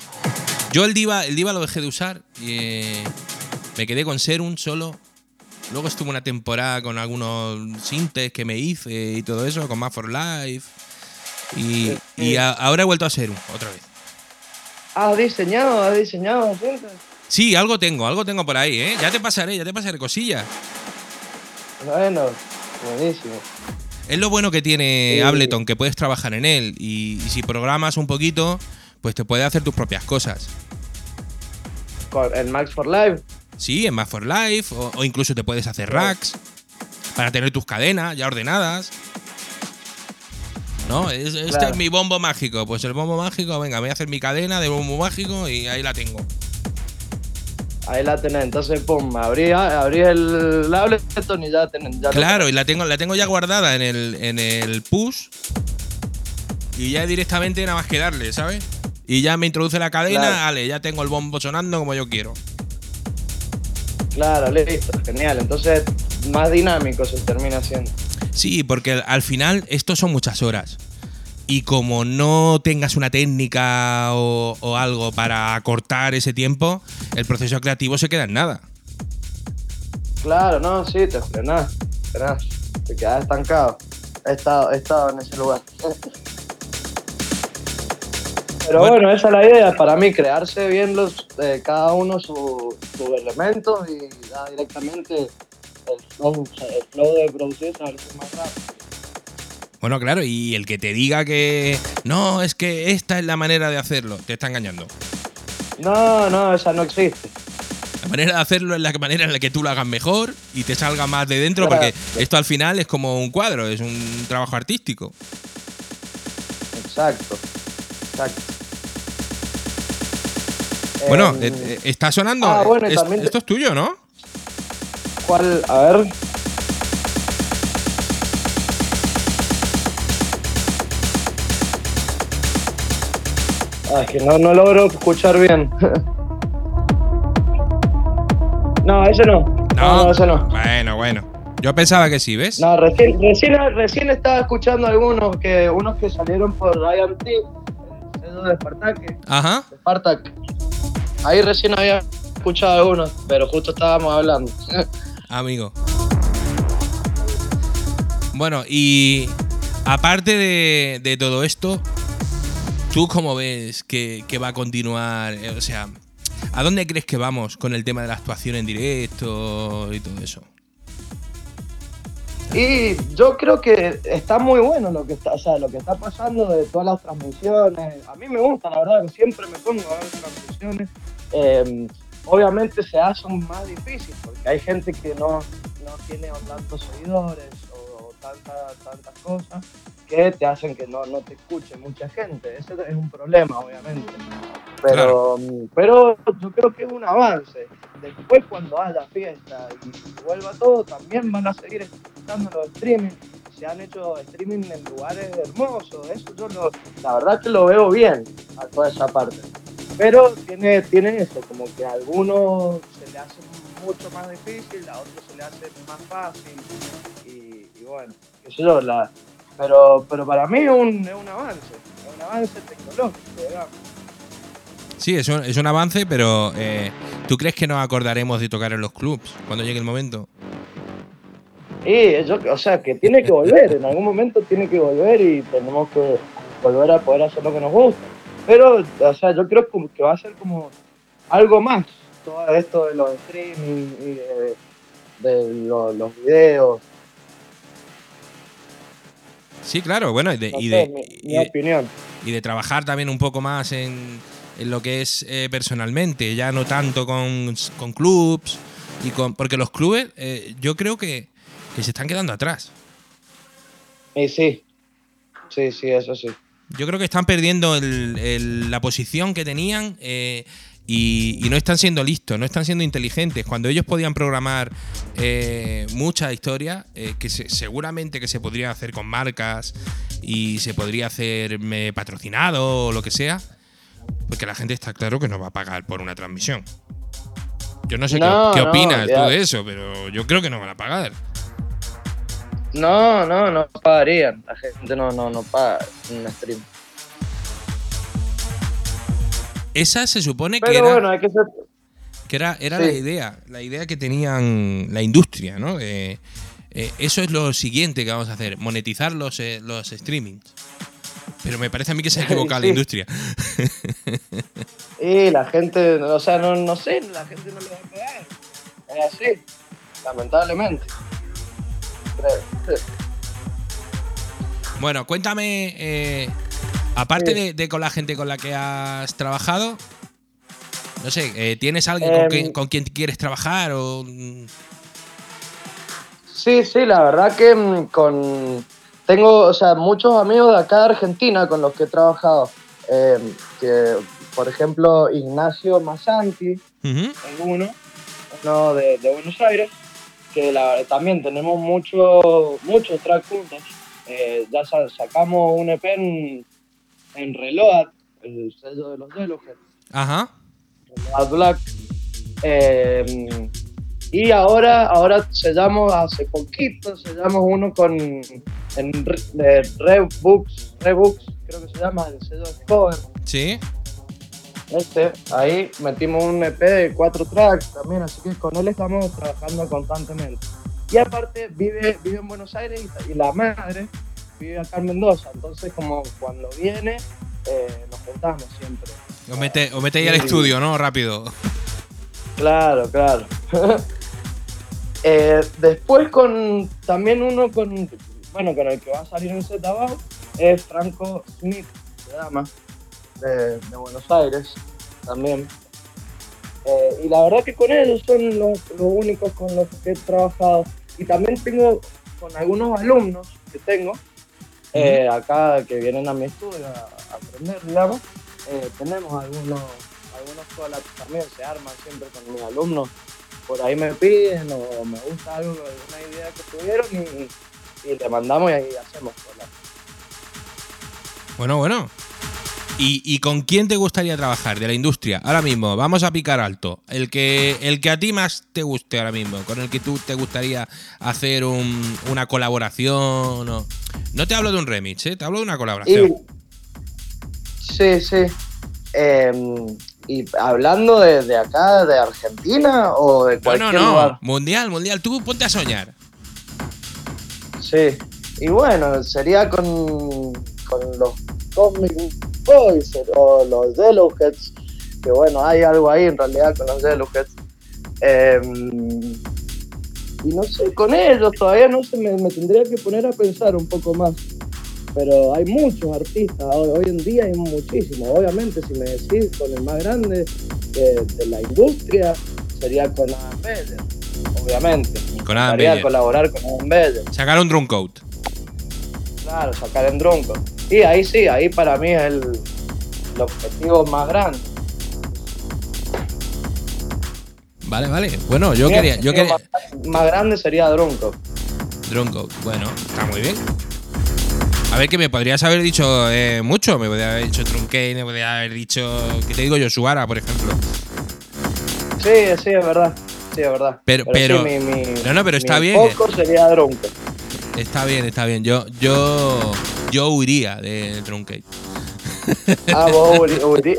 Yo el Diva, el Diva lo dejé de usar y eh, me quedé con Serum solo. Luego estuve una temporada con algunos sintes que me hice y todo eso, con Más for Life. Y, y a- ahora he vuelto a Serum otra vez. ¿Has diseñado? ¿Has diseñado? cintas? Sí, algo tengo, algo tengo por ahí, ¿eh? Ya te pasaré, ya te pasaré cosillas. Bueno, buenísimo. Es lo bueno que tiene Sí. Ableton, que puedes trabajar en él. Y, y si programas un poquito, pues te puede hacer tus propias cosas. Con el Max for Live. Sí, en Más for Life, o, o incluso te puedes hacer racks para tener tus cadenas ya ordenadas. ¿No? Es- este es mi bombo mágico. Pues el bombo mágico, venga, voy a hacer mi cadena de bombo mágico y ahí la tengo. Ahí la tenés, entonces pum, abrí, abrí el Ableton y ya tenés. Ya Claro, y la tengo, la tengo ya guardada en el, en el push. Y ya directamente nada más que darle, ¿sabes? Y ya me introduce la cadena, Claro. vale, ya tengo el bombo sonando como yo quiero. Claro, listo, genial. Entonces, más dinámico se termina haciendo. Sí, porque al- al final esto son muchas horas. Y como no tengas una técnica o, o algo para acortar ese tiempo, el proceso creativo se queda en nada. Claro, no, sí, te frenás, frenás, te quedás estancado. He estado, he estado en ese lugar. Pero Bueno. bueno, esa es la idea, para mí, crearse bien los, eh, cada uno su- sus elementos y ya directamente el flow, el flow de producir salirse más rápido. Bueno, claro, y el que te diga que no, es que esta es la manera de hacerlo, te está engañando. No, no, esa no existe. La manera de hacerlo es la manera en la que tú lo hagas mejor y te salga más de dentro, porque esto al final es como un cuadro, es un trabajo artístico. Exacto, exacto. Bueno, Eh, eh, eh, está sonando. ah, bueno, es- te- esto es tuyo, ¿no? ¿Cuál? A ver. Ah, es que no, no logro escuchar bien. no, ese no. No, no, ese no. Bueno, bueno. Yo pensaba que sí, ¿ves? No, recién, recién, recién estaba escuchando algunos que unos que salieron por IMT, el sello de Spartak, Ajá. Spartak. Ahí recién había escuchado algunos, pero justo estábamos hablando. Amigo. Bueno, y aparte de, todo esto, ¿tú cómo ves que, que va a continuar? Eh, O sea, ¿a dónde crees que vamos con el tema de la actuación en directo y todo eso? Y yo creo que está muy bueno lo que está, o sea, lo que está pasando de todas las transmisiones. A mí me gusta, la verdad, siempre me pongo a ver transmisiones. Eh, obviamente se hace más difícil porque hay gente que no, no tiene tantos seguidores o tanta- tantas cosas que te hacen que no, no te escuche mucha gente. Ese es un problema, obviamente. Pero, pero yo creo que es un avance. Después, cuando haya fiesta y vuelva todo, también van a seguir escuchando los streaming. Se han hecho streaming en lugares hermosos. Eso yo lo- la verdad que lo veo bien a toda esa parte. Pero tiene, tiene eso, como que a algunos se le hace mucho más difícil, a otros se le hace más fácil. Y, y bueno, sé yo, la, pero, pero para mí es un, es un avance, es un avance tecnológico, digamos. Sí, es un, es un avance, pero eh, ¿tú crees que nos acordaremos de tocar en los clubs cuando llegue el momento? Y yo, o sea, que tiene que volver, en algún momento tiene que volver y tenemos que volver a poder hacer lo que nos gusta. Pero, o sea, yo creo que va a ser como algo más, todo esto de los streaming y de, de lo- los videos. Sí, claro, bueno, y de, No y de- mi, y mi de- opinión. y de trabajar también un poco más en, en lo que es eh, personalmente, ya no tanto con, con clubs y con porque los clubes eh, yo creo que, que se están quedando atrás. Y sí, sí, sí, eso sí. Yo creo que están perdiendo el- el- la posición que tenían eh, y, y no están siendo listos, no están siendo inteligentes. Cuando ellos podían programar eh, mucha historia, eh, que se- seguramente que se podría hacer con marcas y se podría hacer eh, patrocinado o lo que sea, porque la gente está claro que no va a pagar por una transmisión. Yo no sé qué- No, qué, no, opinas tú de eso, pero yo creo que no van a pagar. No, no, no pagarían. La gente no, no, no paga un stream. Esa se supone que era... bueno, hay que ser. Que era, era Sí. la idea, la idea que tenían la industria, ¿no? Eh, eh, eso es lo siguiente que vamos a hacer, monetizar los, eh, los streamings. Pero me parece a mí que se ha equivocado la industria. Y la gente, o sea, no, no sé, la gente no le va a pegar. Es así, lamentablemente. Creo. Bueno, cuéntame, eh, aparte Sí. de, de con la gente con la que has trabajado, no sé, eh, ¿tienes alguien con, Em, quien, con quien quieres trabajar? O, mm, Sí, sí, la verdad que mm, con tengo, o sea, muchos amigos de acá de Argentina con los que he trabajado. eh, que, por ejemplo, Ignacio Masanti, Ujú. es uno, uno de, de Buenos Aires, que la- también tenemos mucho, muchos tracks juntos. Eh, ya sa- sacamos un EP en, en Reload, el sello de los Yellowhead, Ajá. Reload Black. Eh, Y ahora, ahora sellamos hace poquito, sellamos uno con en de Rebooks, Rebooks, creo que se llama el sello de cover. Sí. Este, ahí metimos un EP de cuatro tracks también, así que con él estamos trabajando constantemente. Y aparte vive, vive en Buenos Aires y, y la madre vive acá en Mendoza, entonces como cuando viene eh, nos juntamos siempre. Os mete, os mete ahí al Sí. estudio, ¿no? Rápido. Claro, claro. Eh, después con también uno con bueno con el que va a salir en Z abajo es Franco Smith, se llama, de, de Buenos Aires también. Eh, y la verdad que con ellos son los, los únicos con los que he trabajado. Y también tengo con algunos alumnos que tengo eh, acá que vienen a mi estudio a, a aprender, digamos. Eh, tenemos algunos, algunos collabs también, se arman siempre con mis alumnos. Por ahí me piden o me gusta algo, alguna idea que tuvieron y, y le mandamos y ahí hacemos collabs. Bueno, bueno. ¿Y, y con quién te gustaría trabajar de la industria? Ahora mismo, vamos a picar alto. El que, el que a ti más te guste ahora mismo, con el que tú te gustaría hacer un- una colaboración. o- No te hablo de un remix, ¿eh? te hablo de una Y, colaboración. sí, sí. Em, y hablando de, de acá, de Argentina o de No, cualquier no, no. lugar. Mundial, mundial. Tú ponte a soñar. Sí. Y bueno, sería con, con los Cosmic Boys o los Yellowheads. Que bueno, hay algo ahí en realidad con los Yellowheads. Em, y no sé, con ellos todavía no sé, me, me tendría que poner a pensar un poco más. Pero hay muchos artistas, hoy, hoy en día hay muchísimos. Obviamente, si me decís con el más grande de, de la industria, sería con Adam Beller, obviamente. Con Adam Beller. colaborar con Adam Beller. Sacar un drum coat. Claro, sacar en Drunko. Y ahí sí, ahí para mí es el, el objetivo más grande. Vale, vale. Bueno, yo quería. Yo quería. Más, más grande sería Drunko. Drum coat. Bueno, está muy bien. A ver, que me podrías haber dicho eh, mucho. Me podría haber dicho Truncane, me podría haber dicho. ¿Qué te digo yo? Por ejemplo. Sí, sí, es verdad. Sí, es verdad. Pero- pero- sí, mi, mi- no, no, pero está mi bien. eh. foco sería Drunko. Está bien, está bien. Yo, yo, yo huiría de Truncate. Ah, vos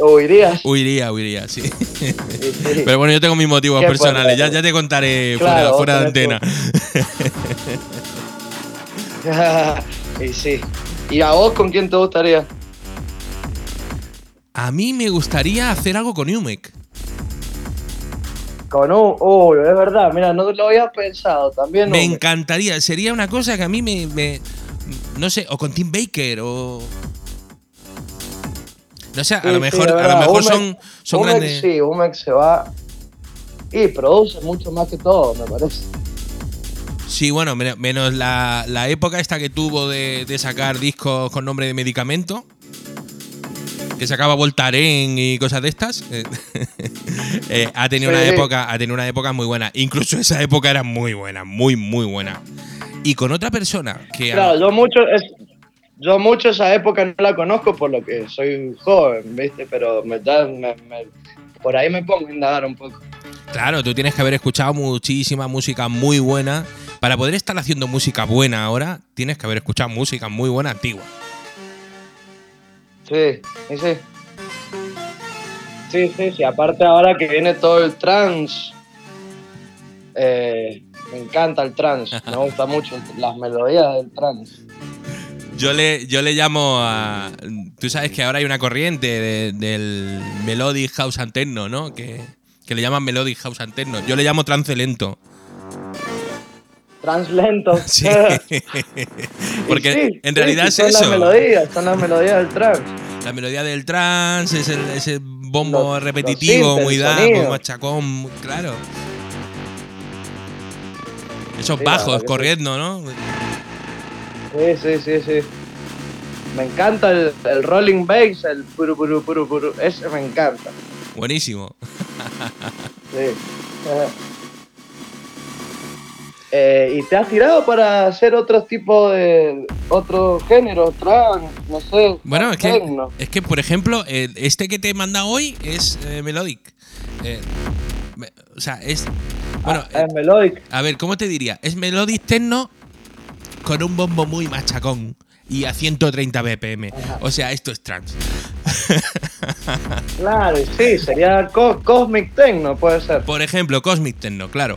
huirías. Huiría, huiría, sí. Sí, sí. Pero bueno, yo tengo mis motivos personales. Ya, ya te contaré Claro, fuera, fuera de antena. y sí. ¿Y a vos con quién te gustaría? A mí me gustaría hacer algo con Umek. Con un. Uy, es verdad, mira, no lo había pensado. También. Me encantaría. Sería una cosa que a mí me, me- No sé, o con Tim Baker o. No sé, a Sí, lo mejor, a lo mejor Umek- son, son Umek grandes. Sí, Umek se va. Y produce mucho más que todo, me parece. Sí, bueno, men- menos la, la época esta que tuvo de, de sacar discos con nombre de medicamento. Que sacaba Voltaren y cosas de estas. eh, eh, ha tenido una época, ha tenido una época muy buena. Incluso esa época era muy buena, muy, muy buena. Y con otra persona que Claro, yo mucho, es- yo mucho esa época no la conozco por lo que soy joven, ¿viste? Pero me, da- me- me- por ahí me pongo a indagar un poco. Claro, tú tienes que haber escuchado muchísima música muy buena. Para poder estar haciendo música buena ahora, tienes que haber escuchado música muy buena antigua. Sí, sí, sí. Sí, sí, sí. Aparte ahora que viene todo el trans, eh, me encanta el trans. Me gusta mucho las melodías del trans. Yo le, yo le llamo a. Tú sabes que ahora hay una corriente de- del Melodic House Anterno, ¿no? Que, que le llaman Melodic House Anterno. Yo le llamo trance lento. Trans lento. Sí. Porque sí, en realidad sí, es son eso. las melodías, son las melodías del trans. La melodía del trance, es el, ese bombo Los- repetitivo, los muy dado, machacón, claro. Esos Sí, bajos corriendo, ¿no? Sí, sí, sí, sí. Me encanta el, el rolling bass, el puru puru puru puru. Ese me encanta. Buenísimo. Sí. Eh, ¿Y te has tirado para hacer otro tipo de. otro género, trans, no sé? Bueno, es que, es que, por ejemplo, eh, este que te he mandado hoy es eh, Melodic. Eh, o sea, es, Bueno, Ah, es melodic. a ver, ¿cómo te diría? Es melodic techno con un bombo muy machacón y a 130 BPM. O sea, esto es trance. Claro, sí, sería co- Cosmic Techno, puede ser. Por ejemplo, Cosmic Techno, claro.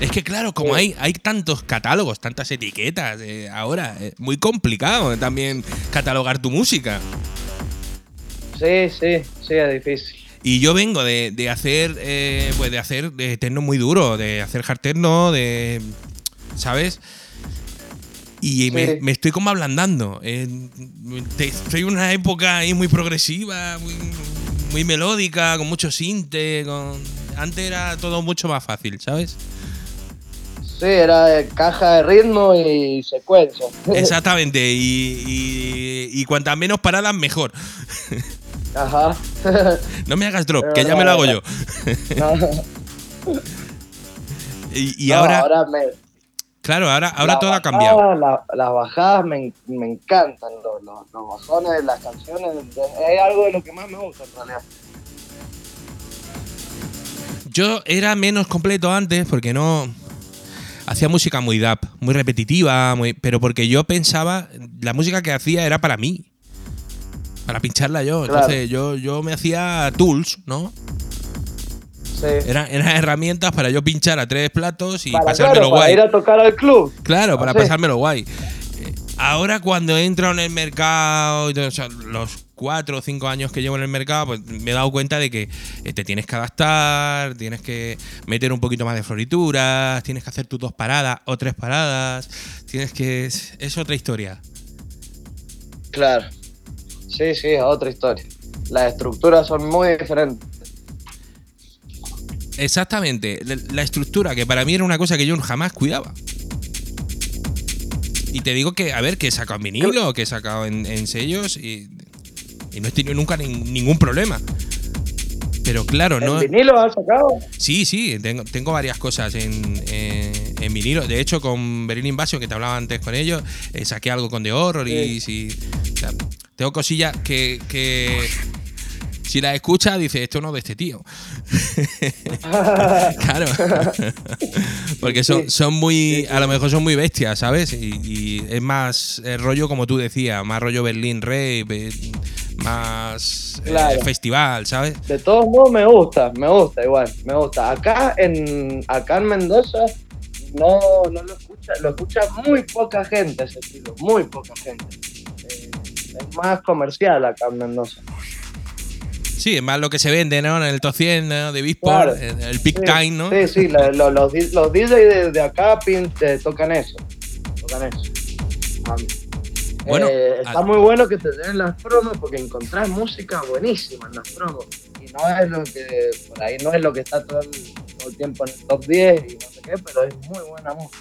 Es que claro, como Sí. hay, hay tantos catálogos, tantas etiquetas, eh, ahora es muy complicado también catalogar tu música. Sí, sí, sí, es difícil. Y yo vengo de, de hacer, eh, pues de hacer de techno muy duro, de hacer hard techno, de, ¿sabes? Y me, Sí. me estoy como ablandando. Eh, te- estoy en una época ahí muy progresiva, muy, muy melódica, con mucho sinte. Con... Antes era todo mucho más fácil, ¿sabes? Sí, era caja de ritmo y secuencia. Exactamente. Y, y, y cuantas menos paradas, mejor. Ajá. No me hagas drop, que ya me lo hago yo. Y, y no, ahora, me- claro, ahora, ahora todo ha cambiado. la- las bajadas me, me encantan, los, los, los bajones las canciones. Es algo de lo que más me gusta en realidad. Yo era menos completo antes porque no. Hacía música muy dap, muy repetitiva, muy, pero porque yo pensaba, la música que hacía era para mí. Para pincharla yo. Claro. Entonces yo, yo me hacía tools, ¿no? Sí. Eran, eran herramientas para yo pinchar a tres platos y para, pasármelo claro, para guay. ir a tocar al club. Claro, para Sí. pasármelo guay. Eh, Ahora cuando entro en el mercado, o sea, los cuatro o cinco años que llevo en el mercado, pues me he dado cuenta de que eh, te tienes que adaptar, tienes que meter un poquito más de florituras, tienes que hacer tus dos paradas o tres paradas, tienes que... Es, es otra historia. Claro. Sí, sí, es otra historia. Las estructuras son muy diferentes. Exactamente, la, estructura, que para mí era una cosa que yo jamás cuidaba. Y te digo que, a ver, que he sacado en vinilo, que he sacado en, en sellos y, y no he tenido nunca nin- ningún problema. Pero claro, ¿En no. vinilo has sacado? Sí, sí, tengo, tengo varias cosas en, eh, en vinilo. De hecho, con Berlin Invasion, que te hablaba antes con ellos, eh, saqué algo con The Horror y, o sea, tengo cosillas que, que si las escuchas, dices, esto no de este tío. claro. Porque son, son muy, a lo mejor son muy bestias, ¿sabes? Y, y es más eh, rollo, como tú decías, más rollo Berlín Rave, eh, más eh, festival, ¿sabes? De todos modos me gusta, me gusta igual, me gusta. Acá en acá en Mendoza no, no lo escucha, lo escucha muy poca gente ese estilo, muy poca gente. Eh, es más comercial acá en Mendoza. Sí, es más lo que se vende, ¿no? En el top 100 ¿no? de Beatport, Claro. el, el Big Sí, Time, ¿no? Sí, sí, la- lo- los, los DJs de, de acá pin- te tocan eso. Tocan eso. Bueno, eh, está muy bueno que te den las promos porque encontrás música buenísima en las promos. Y no es lo que, por ahí no es lo que está todo el, todo el tiempo en el top 10 y no sé qué, pero es muy buena música.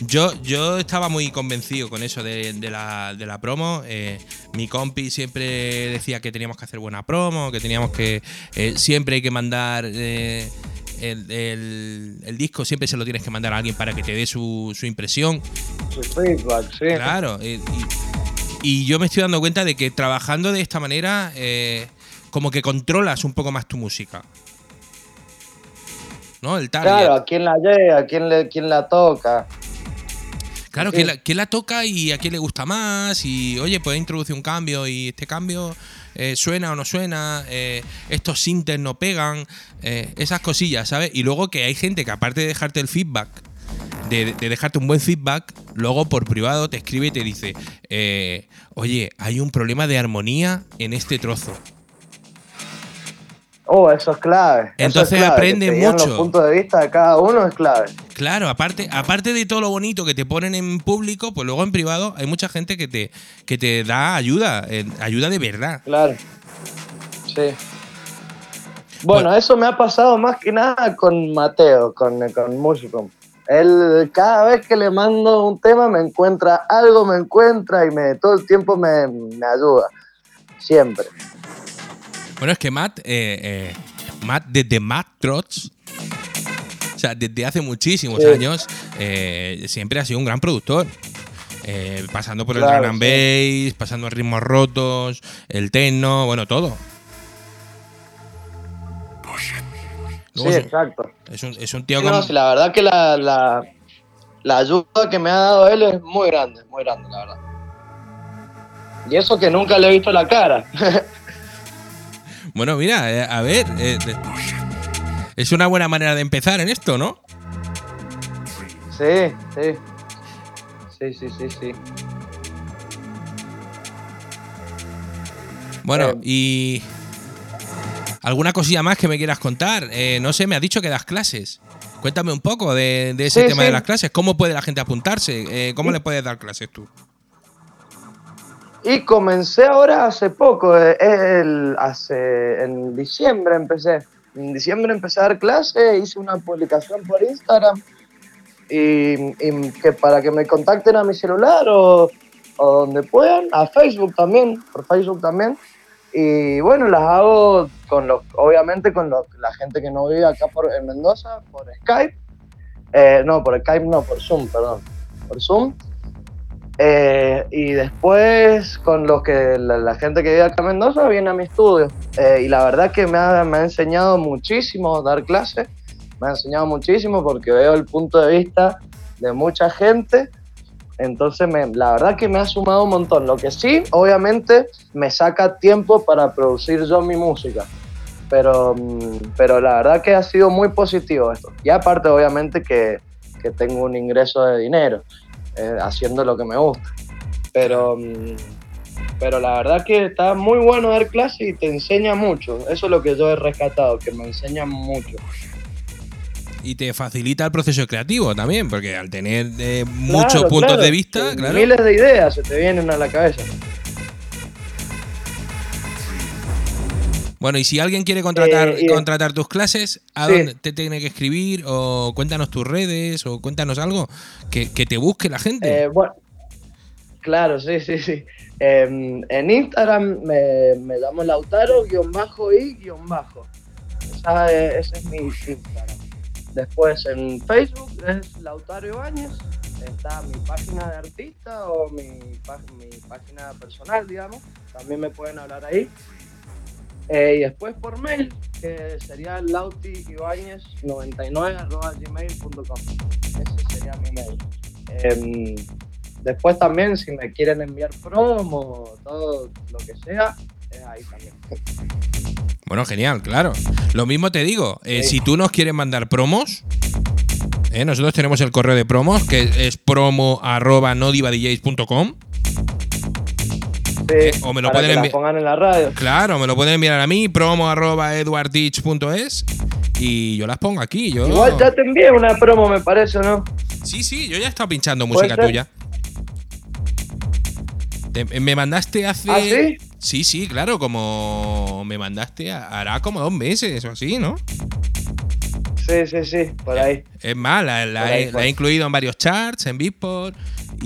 Yo, yo estaba muy convencido con eso de, de la, de la promo. Eh, mi compi siempre decía que teníamos que hacer buena promo, que teníamos que. eh, siempre hay que mandar. eh, el, el- el disco siempre se lo tienes que mandar a alguien para que te dé su, su impresión. Su feedback, sí. Claro. y, y yo me estoy dando cuenta de que trabajando de esta manera, como que controlas un poco más tu música. ¿No? El target. Claro, a quién la llega, a quién, le, quién la toca. Claro, Sí. ¿quién la, toca y a quién le gusta más? Y oye, puede introducir un cambio y este cambio eh, suena o no suena, eh, estos sintes no pegan, eh, esas cosillas, ¿sabes? Y luego que hay gente que aparte de dejarte el feedback, de, de dejarte un buen feedback, luego por privado te escribe y te dice, oye, hay un problema de armonía en este trozo. Oh, eso es clave. es Entonces clave, aprende que mucho. Los puntos de vista de cada uno es clave. Claro, aparte, aparte de todo lo bonito que te ponen en público, pues luego en privado hay mucha gente que te, que te da ayuda, eh, ayuda de verdad. Claro. Sí. Bueno, Bueno. eso me ha pasado más que nada con Mateo, con, con Musicom. Él, cada vez que le mando un tema, me encuentra algo, me encuentra y me todo el tiempo me, me ayuda. Siempre. Bueno, es que Matt, eh, eh, Matt desde Matt Trots, o sea, desde hace muchísimos Sí. años, eh, siempre ha sido un gran productor. Eh, pasando por el drum and bass, pasando a ritmos rotos, el techno, bueno, todo. Luego sí, es, exacto. es un, es un tío Sí, no, con. sí, la verdad que la, la, la ayuda que me ha dado él es muy grande, muy grande, la verdad. Y eso que nunca le he visto la cara. Bueno, mira, eh, a ver. eh, es una buena manera de empezar en esto, ¿no? sí, sí. Sí, sí, sí, sí. Bueno, Eh, y. ¿Alguna cosilla más que me quieras contar? Eh, no sé, me has dicho que das clases. Cuéntame un poco de, de ese Sí, tema sí. de las clases. ¿Cómo puede la gente apuntarse? ¿Cómo le puedes dar clases tú? Y comencé ahora hace poco, eh, el, hace, en diciembre empecé. En diciembre empecé a dar clase, hice una publicación por Instagram y, que para que me contacten a mi celular o, o donde puedan, a Facebook también, por Facebook también. Y bueno, las hago con los, obviamente con los- la gente que no vive acá por, en Mendoza, por Skype. Eh, no, por Skype no, por Zoom, perdón. Por Zoom. Eh, y después, con los que la, la gente que vive acá en Mendoza viene a mi estudio. Eh, y la verdad que me ha, me ha enseñado muchísimo dar clases. Me ha enseñado muchísimo porque veo el punto de vista de mucha gente. Entonces, me- la verdad que me ha sumado un montón. Lo que sí, obviamente, me saca tiempo para producir yo mi música. Pero, mm, pero la verdad que ha sido muy positivo esto. Y aparte, obviamente, que, que tengo un ingreso de dinero eh, haciendo lo que me gusta. Pero, mm, pero la verdad que está muy bueno dar clase y te enseña mucho. Eso es lo que yo he rescatado, que me enseña mucho. Y te facilita el proceso creativo también, porque al tener eh, muchos Claro, puntos claro, de vista, claro. Miles de ideas se te vienen a la cabeza. Bueno, y si alguien quiere contratar, Eh, y- contratar tus clases, ¿a Sí. dónde te tiene que escribir? O cuéntanos tus redes, o cuéntanos algo que, que te busque la gente. Eh, bueno, claro, sí, sí, sí. Eh, en Instagram me, me llamo Lautaro-y-bajo. Esa es- ese es mi Instagram. Después en Facebook es Lautaro Ibáñez. Está mi página de artista o mi, mi página personal, digamos. También me pueden hablar ahí. Eh, y después por mail, que sería lautiibáñez99.gmail.com. Ese sería mi mail. Em, después también, si me quieren enviar promo, todo lo que sea, es ahí también. Bueno, genial, claro. Lo mismo te digo, eh, Sí. si tú nos quieres mandar promos, eh, nosotros tenemos el correo de promos, que es promo arroba o me lo para pueden que la enviar- pongan en la radio. Claro, me lo pueden enviar a mí, promo arroba edwardtich.es y yo las pongo aquí. Yo... Igual ya te envié una promo, me parece, ¿no? Sí, sí, yo ya he estado pinchando ¿Puede música tuya. Te- me mandaste hace. ¿Ah, sí? Sí, sí, claro, como me mandaste a- hará como dos meses o así, ¿no? Sí, sí, sí, por ahí. Es más, la, ahí la he incluido en varios charts, en Beatport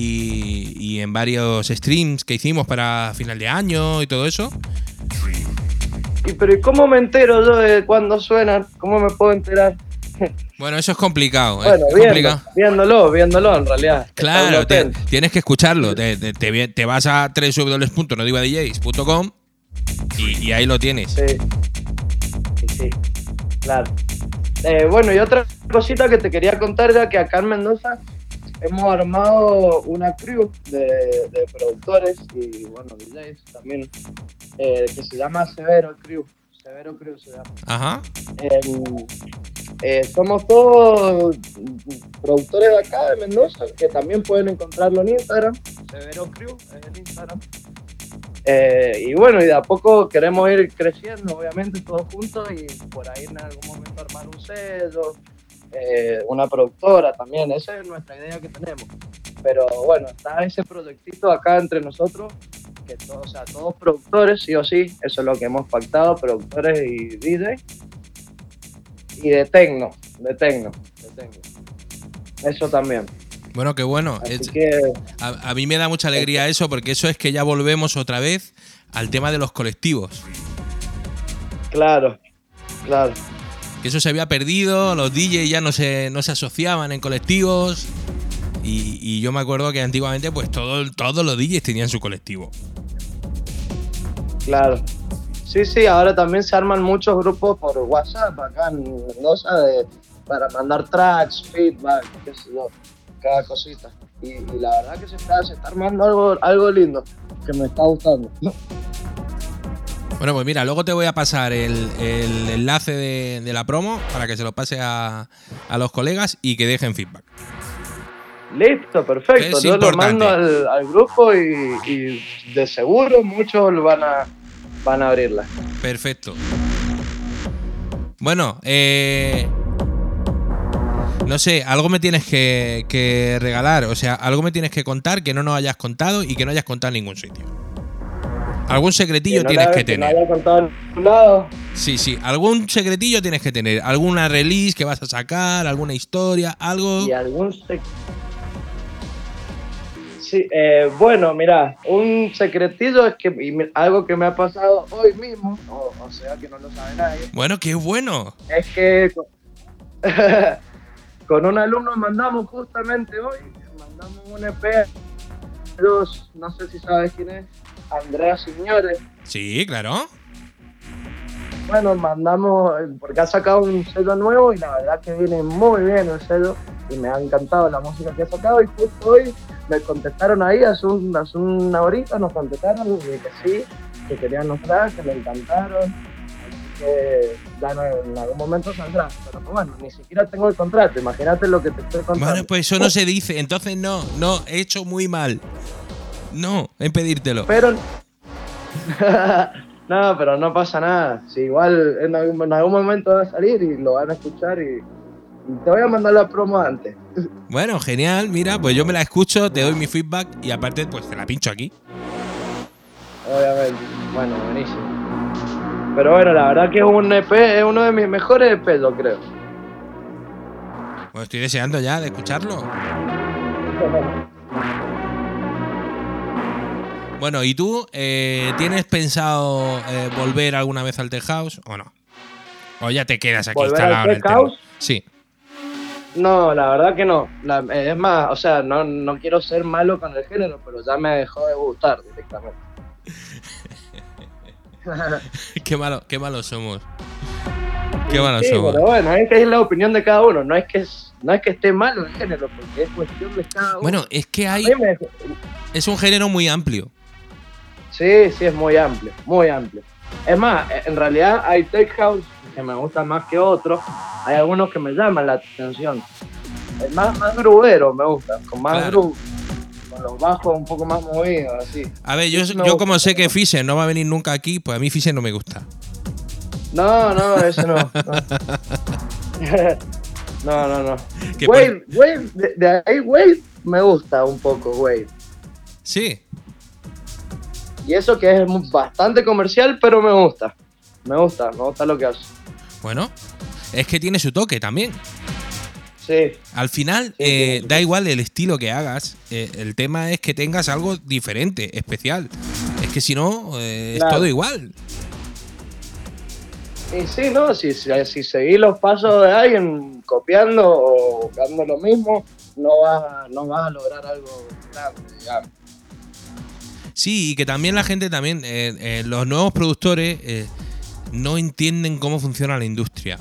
y, y en varios streams que hicimos para final de año y todo eso. Y pero ¿y cómo me entero yo de cuándo suenan? ¿Cómo me puedo enterar? Bueno, eso es complicado. Bueno, es viendo, complicado. viéndolo, viéndolo en realidad. Claro, te- tienes que escucharlo. Te, te- te vas a www.nodivadjs.com y, y ahí lo tienes. Sí. Sí, sí. Claro. Eh, bueno, y otra cosita que te quería contar era que acá en Mendoza hemos armado una crew de, de productores y, bueno, DJs también, eh, que se llama Severo Crew. Severo Crew se llama. Ajá. Eh, eh, somos todos productores de acá, de Mendoza, que también pueden encontrarlo en Instagram. Severo Crew es el Instagram. Eh, y bueno, y de a poco queremos ir creciendo, obviamente, todos juntos y por ahí en algún momento armar un sello, eh, una productora también. Esa es nuestra idea que tenemos. Pero bueno, está ese proyectito acá entre nosotros, que todos, o sea, todos productores, sí o sí, eso es lo que hemos pactado, productores y DJ. Y de tecno, de tecno, de tecno. Eso también. Bueno, qué bueno. Es- que a, a mí me da mucha alegría eso porque eso es que ya volvemos otra vez al tema de los colectivos. Claro, claro. Que eso se había perdido, los DJs ya no se, no se asociaban en colectivos. Y, yo me acuerdo que antiguamente, pues todo, todos los DJs tenían su colectivo. Claro. Sí, sí, ahora también se arman muchos grupos por WhatsApp acá en Mendoza de, para mandar tracks, feedback, qué sé yo, cada cosita. Y, y la verdad que se está, se está armando algo, algo lindo, que me está gustando. Bueno, pues mira, luego te voy a pasar el, el enlace de, de la promo para que se lo pase a, a los colegas y que dejen feedback. Listo, perfecto. Es Yo lo importante. mando al, al grupo y, y de seguro muchos lo van a, van a abrirla. Perfecto. Bueno, eh, no sé, algo me tienes que, que regalar, o sea, algo me tienes que contar que no nos hayas contado y que no hayas contado en ningún sitio. Algún secretillo no tienes la- que tener. lado. Sí, sí, algún secretillo tienes que tener. Alguna release que vas a sacar, alguna historia, algo. Y algún sec- Sí, eh, bueno, mira, un secretillo es que y algo que me ha pasado hoy mismo, o, o sea que no lo sabe nadie, Bueno, qué bueno. es que con, con un alumno mandamos justamente hoy, mandamos un EP, dos, no sé si sabes quién es, Andrea Signore. Sí, claro. Bueno, mandamos, porque ha sacado un sello nuevo y la verdad que viene muy bien el sello y me ha encantado la música que ha sacado y justo hoy me contestaron ahí, hace, un, hace una horita nos contestaron y que sí, que querían mostrar, que le encantaron, así que ya no- en algún momento saldrá, pero pues bueno, ni siquiera tengo el contrato, imagínate lo que te estoy contando. Bueno, pues eso no se dice. Entonces no, no, he hecho muy mal. No, en pedírtelo. Pero. no, pero no pasa nada. Si igual en algún, en algún momento va a salir y lo van a escuchar y, y te voy a mandar la promo antes. Bueno, genial. Mira, pues yo me la escucho, te doy mi feedback y aparte, pues te la pincho aquí. Obviamente. Bueno, buenísimo. Pero bueno, la verdad que es un EP, es uno de mis mejores EP, yo creo. Pues estoy deseando ya de escucharlo. Bueno, ¿y tú eh, tienes pensado eh, volver alguna vez al Tech House o no? ¿O ya te quedas aquí ¿Volver instalado al en el? House? Sí. No, la verdad que no. La- es más, o sea, no, no quiero ser malo con el género, pero ya me dejó de gustar directamente. qué malo, qué malos somos. Qué malos Sí, somos. pero bueno, es que es la opinión de cada uno. No es que no es que esté malo el género, porque es cuestión de cada uno. Bueno, es que hay. Es un género muy amplio. Sí, sí, es muy amplio, muy amplio. Es más, en realidad hay tech house que me gustan más que otros. Hay algunos que me llaman la atención. El más, más grubero me gusta, con más Claro. groove, con los bajos un poco más movidos, así. A ver, yo, como sé que Fisher no va a venir nunca aquí, pues a mí Fisher no me gusta. No, no, eso no. No, no, no. no. Por- Wave, Wave, de, de ahí Wave me gusta un poco, Wave. Sí. Y eso que es bastante comercial, pero me gusta. Me gusta, me gusta lo que hace. Bueno, es que tiene su toque también. Sí, Al final, Sí, eh, sí. da igual el estilo que hagas. eh, el tema es que tengas algo diferente, especial. Es que si no, eh, es todo igual. Y sí, no, si, si, si seguís los pasos de alguien copiando o buscando lo mismo, no vas, no vas a lograr algo grande, digamos. Sí, y que también la gente, también, eh, eh, los nuevos productores eh, no entienden cómo funciona la industria.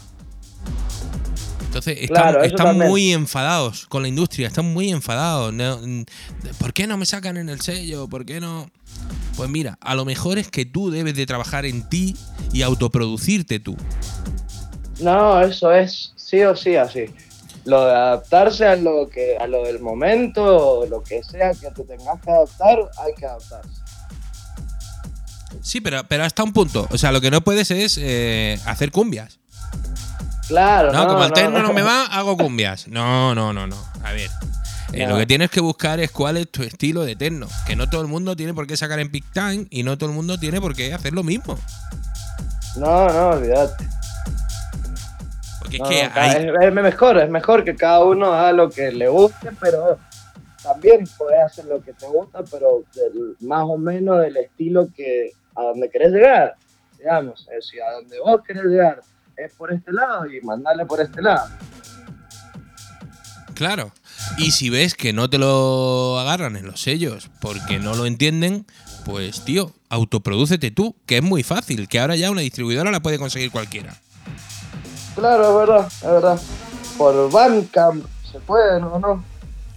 Entonces, están, Claro, muy enfadados con la industria, están muy enfadados. No, mm, ¿Por qué no me sacan en el sello? ¿Por qué no? Pues mira, a lo mejor es que tú debes de trabajar en ti y autoproducirte tú. No, eso es sí o sí así. Lo de adaptarse a lo que a lo del momento, o lo que sea que te tengas que adaptar, hay que adaptarse. Sí, pero, pero hasta un punto. O sea, lo que no puedes es eh, hacer cumbias. Claro, No, no, como el no, techno no me va, hago cumbias. No, no, no, no. A ver. eh. Lo que tienes que buscar es cuál es tu estilo de techno. Que no todo el mundo tiene por qué sacar en Peak Time y no todo el mundo tiene por qué hacer lo mismo. No, no, olvídate. Porque es No, que no, ca- hay. es, es mejor, es mejor que cada uno haga lo que le guste, pero también puedes hacer lo que te gusta, pero del- más o menos del estilo que a donde querés llegar. Digamos, es decir, a donde vos querés llegar es por este lado y mandarle por este lado. Claro. Y si ves que no te lo agarran en los sellos porque no lo entienden, pues tío, autoprodúcete tú, que es muy fácil, que ahora ya una distribuidora la puede conseguir cualquiera. Claro, es verdad, es verdad. Por Bandcamp se puede, ¿no? ¿no?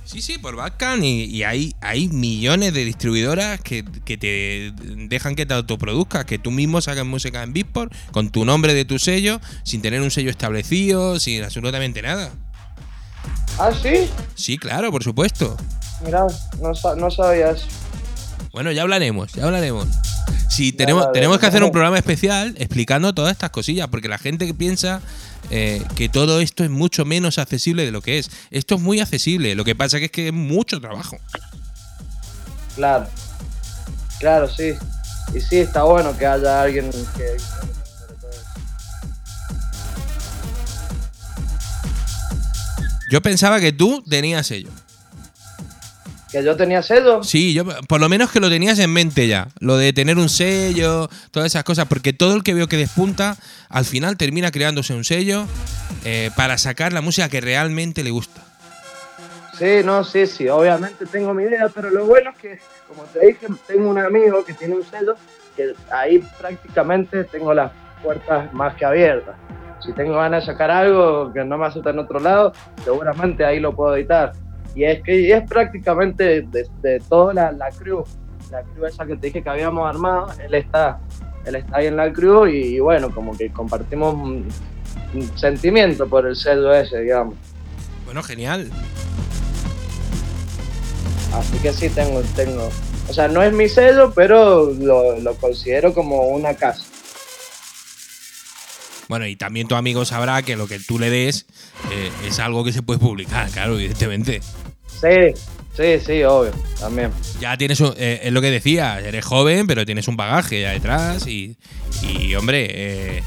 Sí, sí, por Bandcamp y, y hay, hay millones de distribuidoras que, que te dejan que te autoproduzcas, que tú mismo sacas música en Beatport con tu nombre de tu sello, sin tener un sello establecido, sin absolutamente nada. Ah, sí. Sí, claro, por supuesto. Mirá, no, sa- no sabía eso. Bueno, ya hablaremos, ya hablaremos. Sí, tenemos, vale, tenemos que hacer un programa especial explicando todas estas cosillas, porque la gente que piensa eh, que todo esto es mucho menos accesible de lo que es. Esto es muy accesible, lo que pasa que es que es mucho trabajo. Claro. Claro, sí. Y sí, está bueno que haya alguien que... Yo pensaba que tú tenías ello. Que yo tenía sello. Sí, yo por lo menos que lo tenías en mente ya. Lo de tener un sello, todas esas cosas. Porque todo el que veo que despunta, al final termina creándose un sello eh, para sacar la música que realmente le gusta. Sí, no, sí, sí, obviamente tengo mi idea, pero lo bueno es que, como te dije, tengo un amigo que tiene un sello que ahí prácticamente tengo las puertas más que abiertas. Si tengo ganas de sacar algo que no me acepta en otro lado, seguramente ahí lo puedo editar. Y es que es prácticamente de, de toda la, la crew, la crew esa que te dije que habíamos armado, él está, él está ahí en la crew y, y bueno, como que compartimos un, un sentimiento por el sello ese, digamos. Bueno, genial. Así que sí tengo, tengo. O sea, no es mi sello, pero lo, lo considero como una casa. Bueno, y también tu amigo sabrá que lo que tú le des eh, es algo que se puede publicar, claro, evidentemente. Sí, sí, sí, obvio, también. Ya tienes, un- eh, es lo que decía, eres joven, pero tienes un bagaje ya detrás y, y hombre, eh,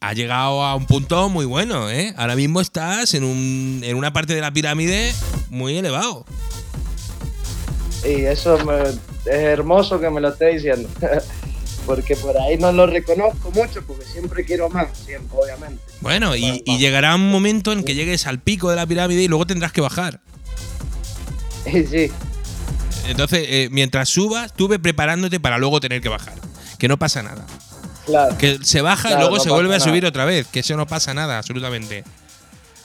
has llegado a un punto muy bueno, ¿eh? Ahora mismo estás en, un, en una parte de la pirámide muy elevado. Y eso me- es hermoso que me lo esté diciendo. porque por ahí no lo reconozco mucho, porque siempre quiero más, siempre, obviamente. Bueno, y, y llegará un momento en que llegues al pico de la pirámide y luego tendrás que bajar. Sí, Entonces, eh, mientras subas, tú ve preparándote para luego tener que bajar. Que no pasa nada. claro. Que se baja y luego no se vuelve a nada. subir otra vez. Que eso no pasa nada, absolutamente.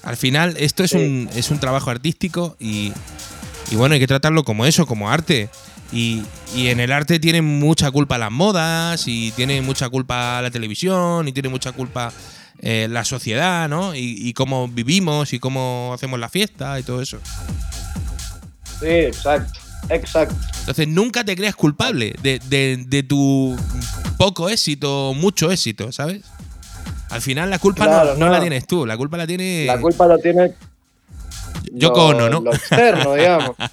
Al final, esto es, Sí. un, es un trabajo artístico y, y bueno, hay que tratarlo como eso, como arte. Y, y en el arte tienen mucha culpa las modas, y tiene mucha culpa la televisión, y tiene mucha culpa eh, la sociedad, ¿no? Y, y cómo vivimos, y cómo hacemos la fiesta, y todo eso. Sí, exacto, exacto. Entonces nunca te creas culpable de, de- de tu poco éxito, mucho éxito, ¿sabes? Al final la culpa Claro, no, no no. la tienes tú, la culpa la tiene La culpa lo tiene Yoko lo- Ono, ¿no? Lo externo, digamos.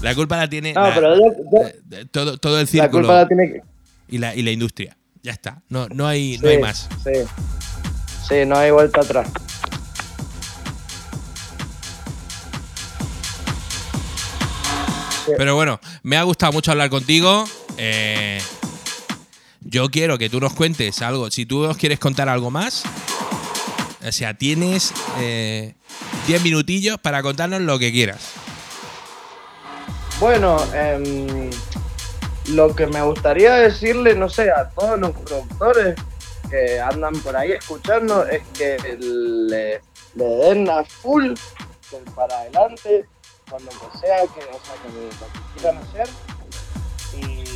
La culpa la tiene No, la- pero yo- yo- todo, todo el la círculo culpa la tiene y, la, y la industria. Ya está, no, no, hay, no hay más. Sí. Sí, no hay vuelta atrás. Pero bueno, me ha gustado mucho hablar contigo. eh, yo quiero que tú nos cuentes algo. Si tú nos quieres contar algo más, o sea, tienes eh, 10 minutillos para contarnos lo que quieras. Bueno, em, lo que me gustaría decirle, no sé, a todos los productores que andan por ahí escuchando es que le, le den a full para adelante con lo que sea que, o sea, que que quieran hacer.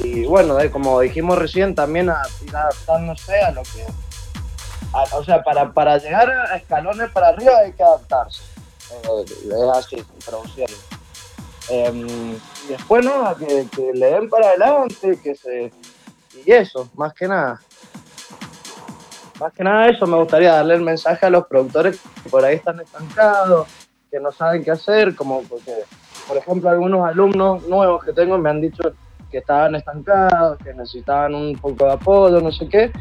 Y bueno, de- como dijimos recién, también a ir adaptándose a lo que... a- o sea, para, para llegar a escalones para arriba hay que adaptarse. Eh, es así, produciendo. Em, y después nada, que, que le den para adelante, que se. Y eso, más que nada. Más que nada eso, me gustaría darle el mensaje a los productores que por ahí están estancados, que no saben qué hacer, como porque, por ejemplo, algunos alumnos nuevos que tengo me han dicho que estaban estancados, que necesitaban un poco de apoyo, no sé qué.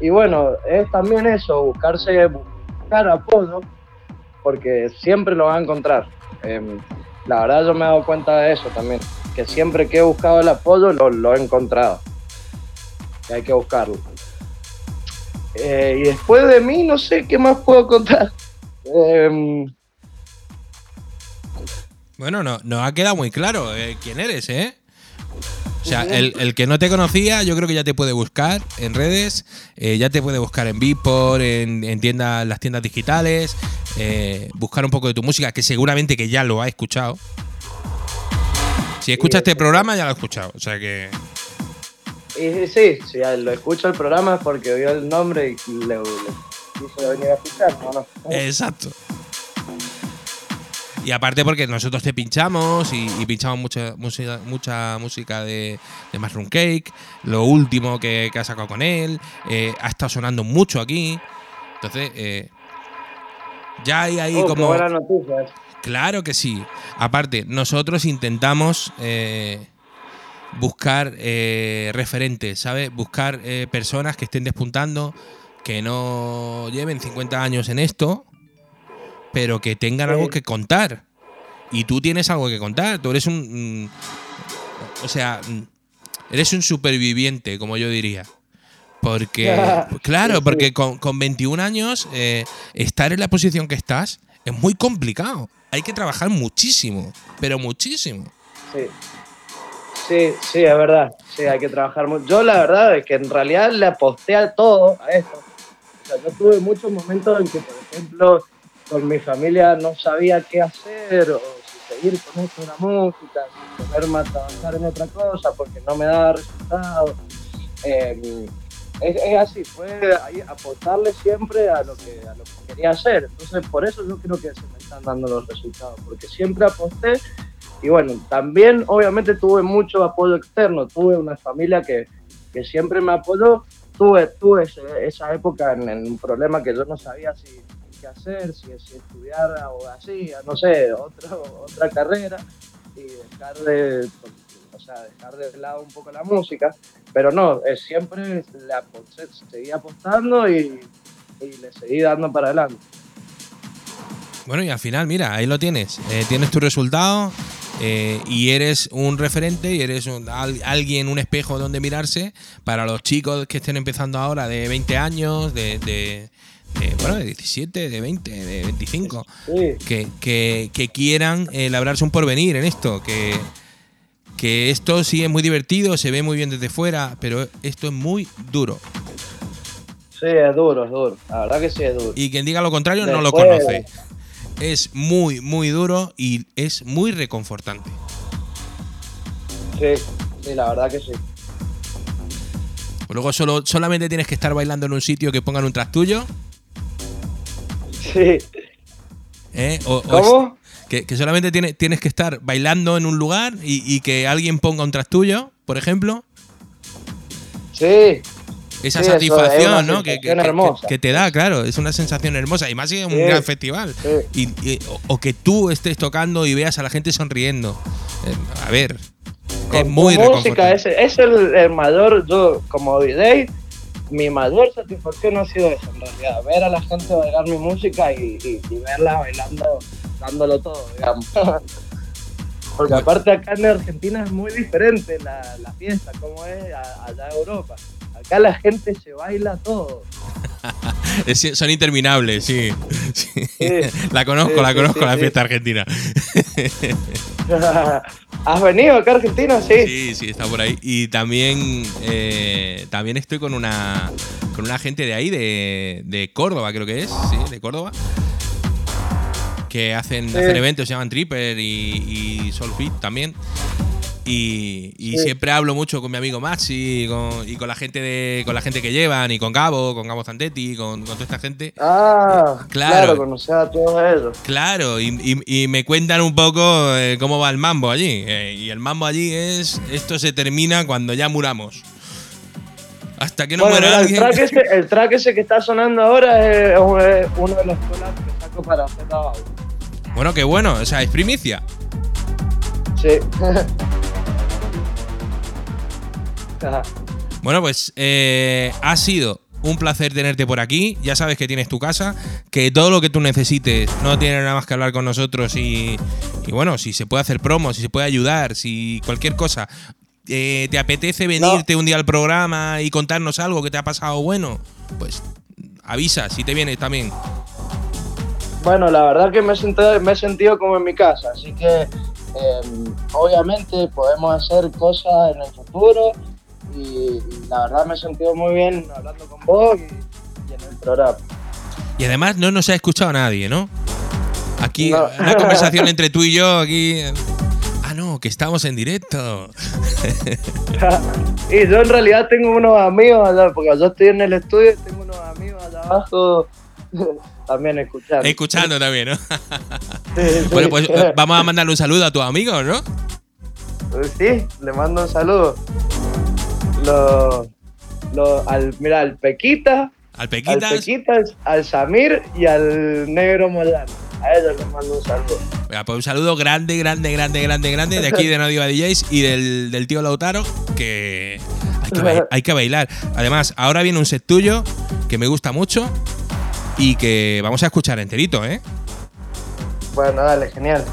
Y bueno, es también eso, buscarse, buscar apoyo, porque siempre lo van a encontrar. Em, la verdad yo me he dado cuenta de eso también, que siempre que he buscado el apoyo lo, lo he encontrado. Y hay que buscarlo. Eh, y después de mí no sé qué más puedo contar. Em, Bueno, no, nos ha quedado muy claro eh, quién eres, ¿eh? O sea, el, el que no te conocía, yo creo que ya te puede buscar en redes, eh, ya te puede buscar en Beatport, en, en tiendas, las tiendas digitales, eh, buscar un poco de tu música, que seguramente que ya lo ha escuchado. Si escucha este programa, ya lo ha escuchado. O sea que. Y sí, si lo escucho el programa es porque vio el nombre y le, le quiso venir a escuchar, no. Exacto. Y aparte porque nosotros te pinchamos y, y pinchamos mucha música, mucha música de, de Mushroom Cake, lo último que, que ha sacado con él, eh, ha estado sonando mucho aquí. Entonces, eh, ya hay ahí Oh, como... buenas noticias. Claro que sí. Aparte, nosotros intentamos eh, buscar eh, referentes, ¿sabes? Buscar personas que estén despuntando, que no lleven 50 años en esto, pero que tengan algo que contar. Y tú tienes algo que contar. Tú eres un. mm, o sea, mm, eres un superviviente, como yo diría. Porque, claro, porque con, con 21 años, eh, estar en la posición que estás es muy complicado. Hay que trabajar muchísimo, pero muchísimo. Sí. Sí, sí, es verdad. Sí, hay que trabajar mucho. Yo la verdad es que en realidad le aposté a todo, a esto. O sea, yo tuve muchos momentos en que, por ejemplo, con mi familia no sabía qué hacer o si seguir con esto de la música, si ponerme a trabajar en otra cosa porque no me daba resultados. Eh, es, es así, fue ahí apostarle siempre a lo, que, a lo que quería hacer. Entonces, por eso yo creo que se me están dando los resultados, porque siempre aposté y bueno, también obviamente tuve mucho apoyo externo, tuve una familia que, que siempre me apoyó, tuve, tuve ese- esa época en, en un problema que yo no sabía si qué hacer, si, si estudiar abogacía, no sé, otra, otra carrera y dejar de, o sea, dejar de lado un poco la música, pero no, eh, siempre le aposté, apostando y, y le seguí dando para adelante. Bueno, y al final, mira, ahí lo tienes. Eh, tienes tu resultado eh, y eres un referente y eres alguien, un espejo donde mirarse para los chicos que estén empezando ahora de 20 años, de- de, bueno, de 17, de 20, de 25, Sí, que, que- que quieran eh, labrarse un porvenir en esto, que, que esto sí es muy divertido, se ve muy bien desde fuera, pero esto es muy duro. sí, es duro, es duro, la verdad que sí es duro. Y quien diga lo contrario no lo conoce. Es muy, muy duro y es muy reconfortante. Sí, sí, la verdad que sí. Luego solo, solamente tienes que estar bailando en un sitio que pongan un track tuyo. Sí. ¿eh? O- ¿Cómo? que, que solamente tiene- tienes que estar bailando en un lugar y, y que alguien ponga un track tuyo, por ejemplo. Sí, Esa Sí, eso es satisfacción, ¿no? Que, que- te da, claro. Es una sensación hermosa. Y más si es un Sí. gran festival. Sí. Y, y- o, o que tú estés tocando y veas a la gente sonriendo. Eh, a ver. con es muy música es, es el, el mayor, yo como DJ, mi mayor satisfacción ha sido eso en realidad, ver a la gente bailar mi música y, y- y verla bailando, dándolo todo, digamos. Porque aparte acá en Argentina es muy diferente la, la fiesta, como es allá en Europa. Acá la gente se baila todo. Son interminables, sí. Sí. Sí. La conozco, Sí, la conozco, la fiesta argentina. ¿Has venido acá a Argentina? Sí. Sí, sí, está por ahí. Y también, eh, también estoy con una, con una gente de ahí, de, de Córdoba, creo que es, sí, de Córdoba. Que hacen, hacen eventos, se llaman Tripper y, y Soulfit también. Y, y Sí. siempre hablo mucho con mi amigo Maxi y con, y con la gente de, con la gente que llevan, y con Gabo, con Gabo Zantetti, con, con toda esta gente. Ah, Claro. claro, conocer a todos ellos. Claro, y, y- y me cuentan un poco eh, cómo va el mambo allí. Eh, y el mambo allí es, esto se termina cuando ya muramos. Hasta que no Bueno, muera alguien. track ese, el track ese que está sonando ahora es, es uno de los collabs que saco para hacer la Bueno, qué bueno, o sea, es primicia. Sí. Ajá. Bueno, pues eh, ha sido un placer tenerte por aquí. Ya sabes que tienes tu casa, que todo lo que tú necesites no tiene nada más que hablar con nosotros y, y bueno, si se puede hacer promo, si se puede ayudar, si cualquier cosa. eh, ¿Te apetece venirte un día al programa y contarnos algo que te ha pasado bueno? Pues avisa si te vienes también. Bueno, la verdad que me he, sentido, me he sentido como en mi casa, así que Eh, obviamente podemos hacer cosas en el futuro y, la verdad me he sentido muy bien hablando con vos y, y en el programa. Y además no nos ha escuchado nadie, ¿no? Aquí, No. una conversación entre tú y yo, aquí. Ah, no, que estamos en directo. y yo en realidad tengo unos amigos allá, porque yo estoy en el estudio y tengo unos amigos allá abajo también escuchando. Escuchando también, ¿no? Sí, sí. Bueno, pues vamos a mandarle un saludo a tus amigos, ¿no? Sí, le mando un saludo. Lo, lo, al, mira, al Pequita, Al al Pequitas. Pequitas, al Samir y al Negro Moyano. A ellos les mando un saludo. Venga, pues un saludo grande, grande, grande, grande, grande de aquí de No Diva DJs y del, del tío Lautaro, que hay que, bai- hay que bailar. Además, ahora viene un set tuyo que me gusta mucho y que vamos a escuchar enterito, ¿eh? Bueno, dale, genial.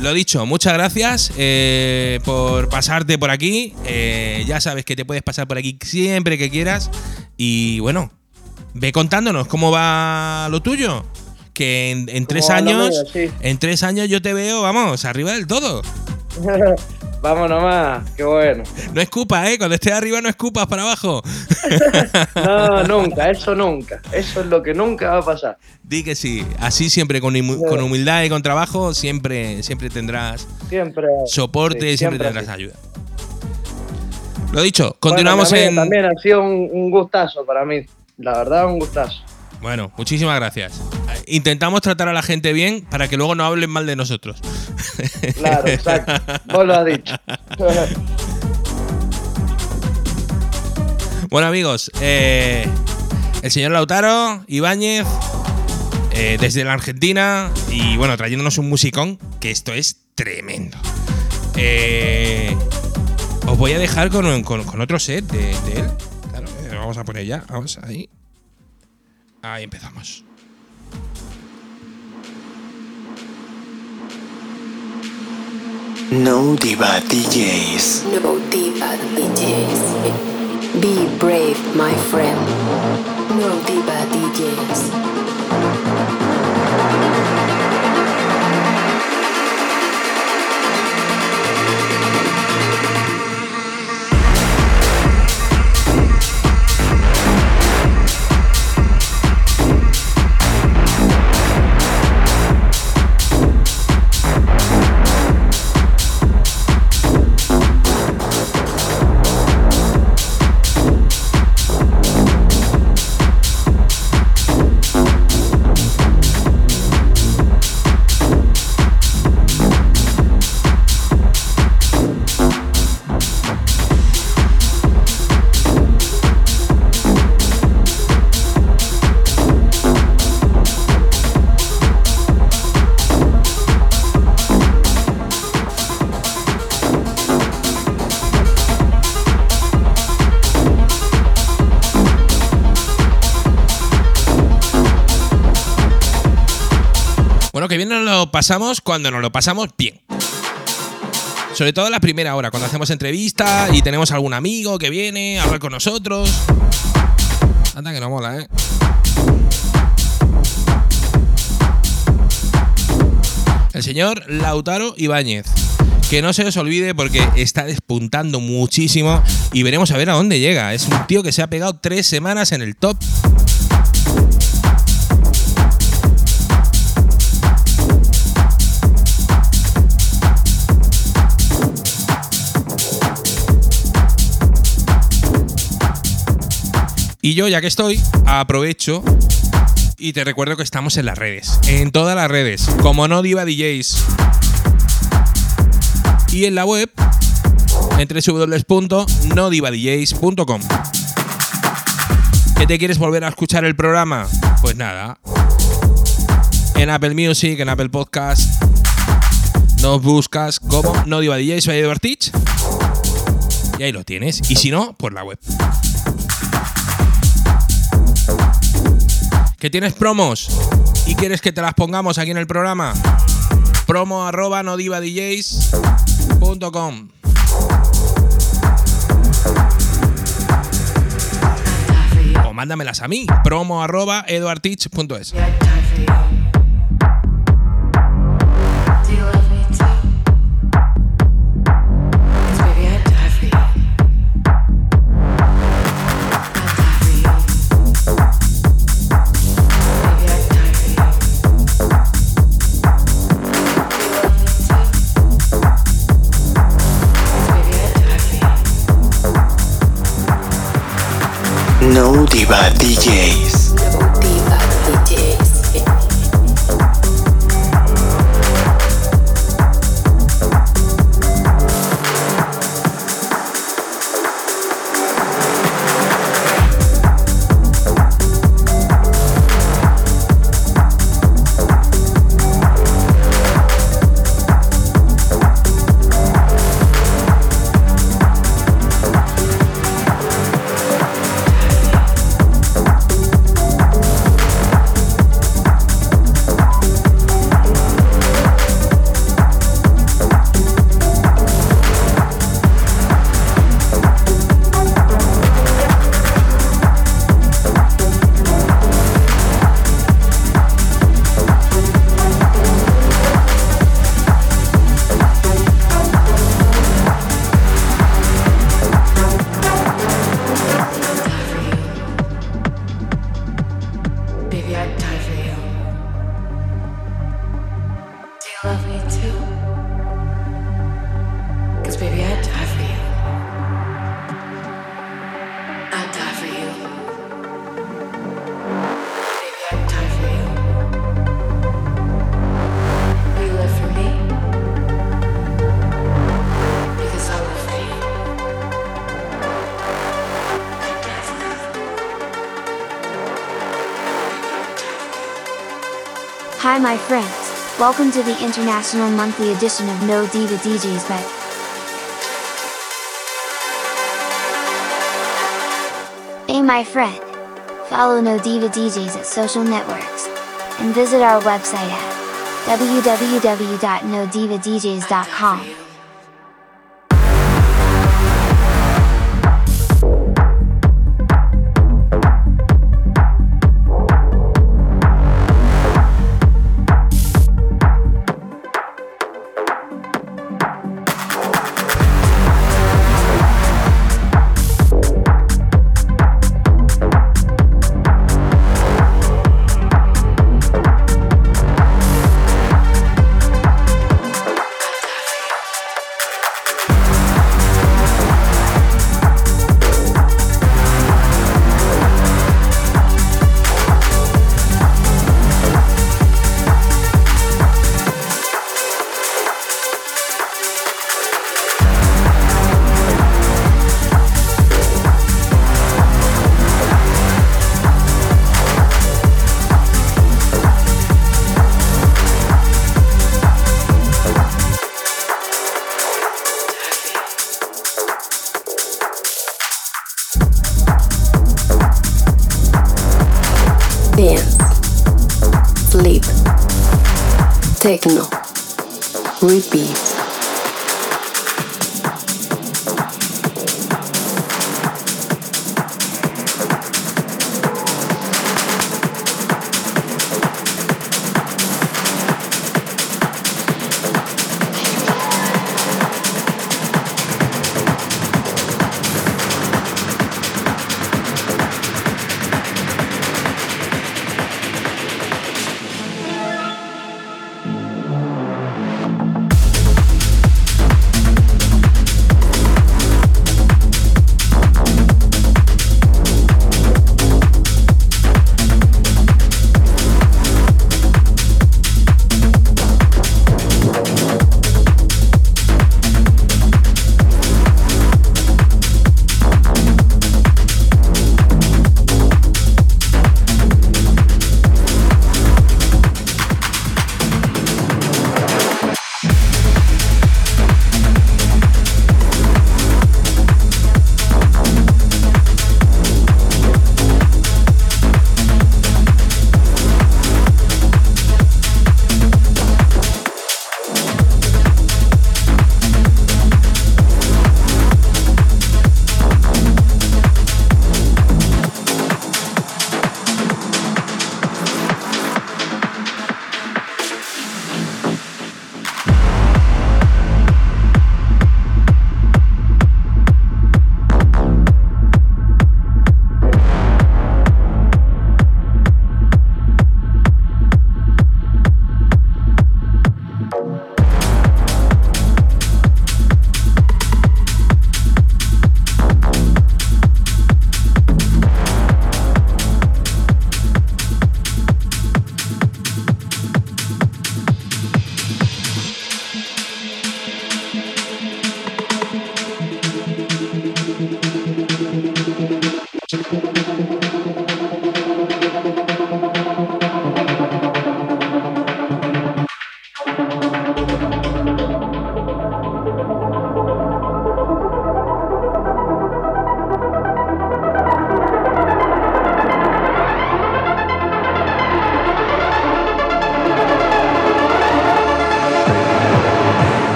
Lo dicho, muchas gracias eh, por pasarte por aquí. Eh, ya sabes que te puedes pasar por aquí siempre que quieras. Y bueno, ve contándonos cómo va lo tuyo. Que en, en tres años? Sí. en tres años yo te veo, vamos, arriba del todo. Vamos nomás, qué bueno. No escupas, ¿eh? Cuando estés arriba no escupas para abajo. No, nunca, eso nunca. Eso es lo que nunca va a pasar. Di que sí. Así siempre, con, con humildad y con trabajo, siempre, siempre tendrás Siempre. soporte sí, y siempre, siempre tendrás ayuda. Lo dicho, continuamos Bueno, en... también, También ha sido un, un gustazo para mí. La verdad, un gustazo. Bueno, muchísimas gracias. Intentamos tratar a la gente bien para que luego no hablen mal de nosotros. Claro, exacto. Vos lo has dicho. Bueno, amigos, eh, el señor Lautaro Ibáñez, eh, desde la Argentina, y bueno, trayéndonos un musicón, que esto es tremendo. Eh, os voy a dejar con, con- con otro set de, de él. Claro, lo vamos a poner ya. Vamos ahí. Ahí empezamos. No Diva DJs. No Diva DJs. Be brave, my friend. No Diva DJs. Pasamos cuando nos lo pasamos bien. Sobre todo en la primera hora, cuando hacemos entrevista y tenemos algún amigo que viene a hablar con nosotros. Anda que no mola, ¿eh? El señor Lautaro Ibáñez. Que no se os olvide porque está despuntando muchísimo y veremos a ver a dónde llega. Es un tío que se ha pegado tres semanas en el top Y yo, ya que estoy, aprovecho y te recuerdo que estamos en las redes. En todas las redes. Como no Diva DJs. Y en la web. En www.nodivadjs.com. ¿Que te quieres volver a escuchar el programa? Pues nada. En Apple Music, en Apple Podcast. Nos buscas como No Diva DJs, Eduard Teach. Y ahí lo tienes. Y si no, por la web. ¿Que tienes promos y quieres que te las pongamos aquí en el programa? Promo arroba nodivadjs.com O mándamelas a mí, promo arroba eduartich.es. dj my friends. Welcome to the international monthly edition of No Diva DJs by Hey, my friend. Follow No Diva DJs at social networks and visit our website at www.nodivadjs.com. Dance. Sleep. Techno. Repeat.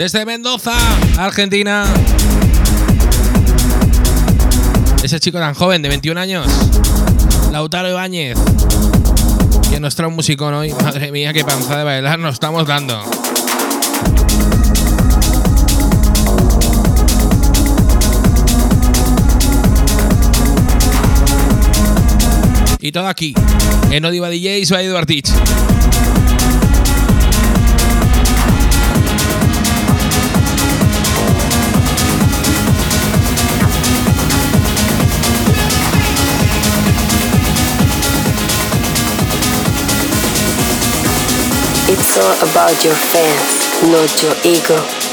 Desde Mendoza, Argentina. Ese chico tan joven, de 21 años. Lautaro Ibáñez. Que nos trae un musicón hoy. Madre mía, qué panza de bailar nos estamos dando. Y todo aquí, en Odiva DJs by Eduard. It's all about your fans, not your ego.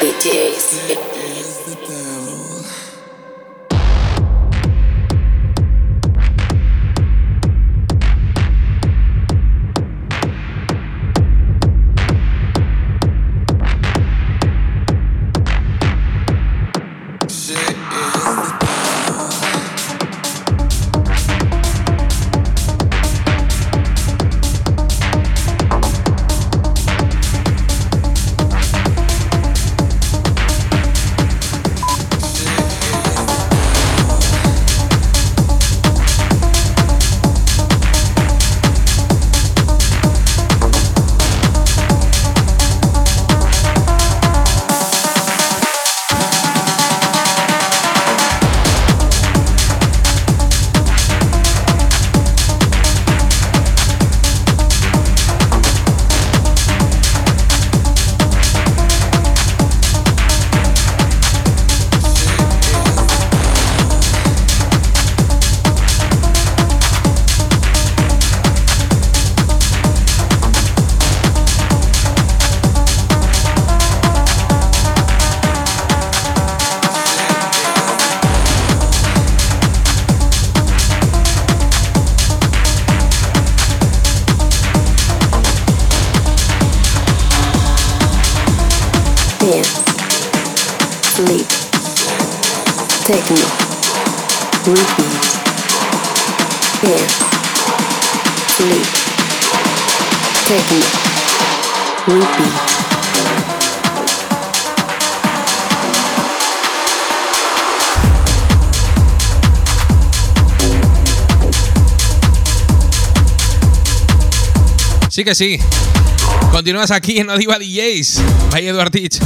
DJs. Que sí. Continúas aquí en Odiva DJs. By Eduard Teach.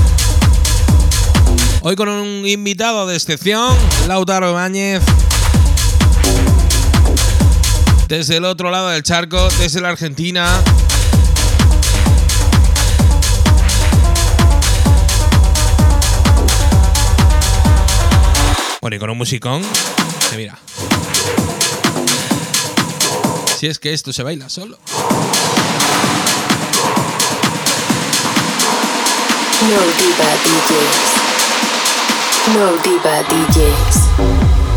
Hoy con un invitado de excepción, Lautaro Báñez. Desde el otro lado del charco, desde la Argentina. Bueno, y con un musicón. Que mira. Si es que esto se baila solo. No Diva DJs. No Diva DJs.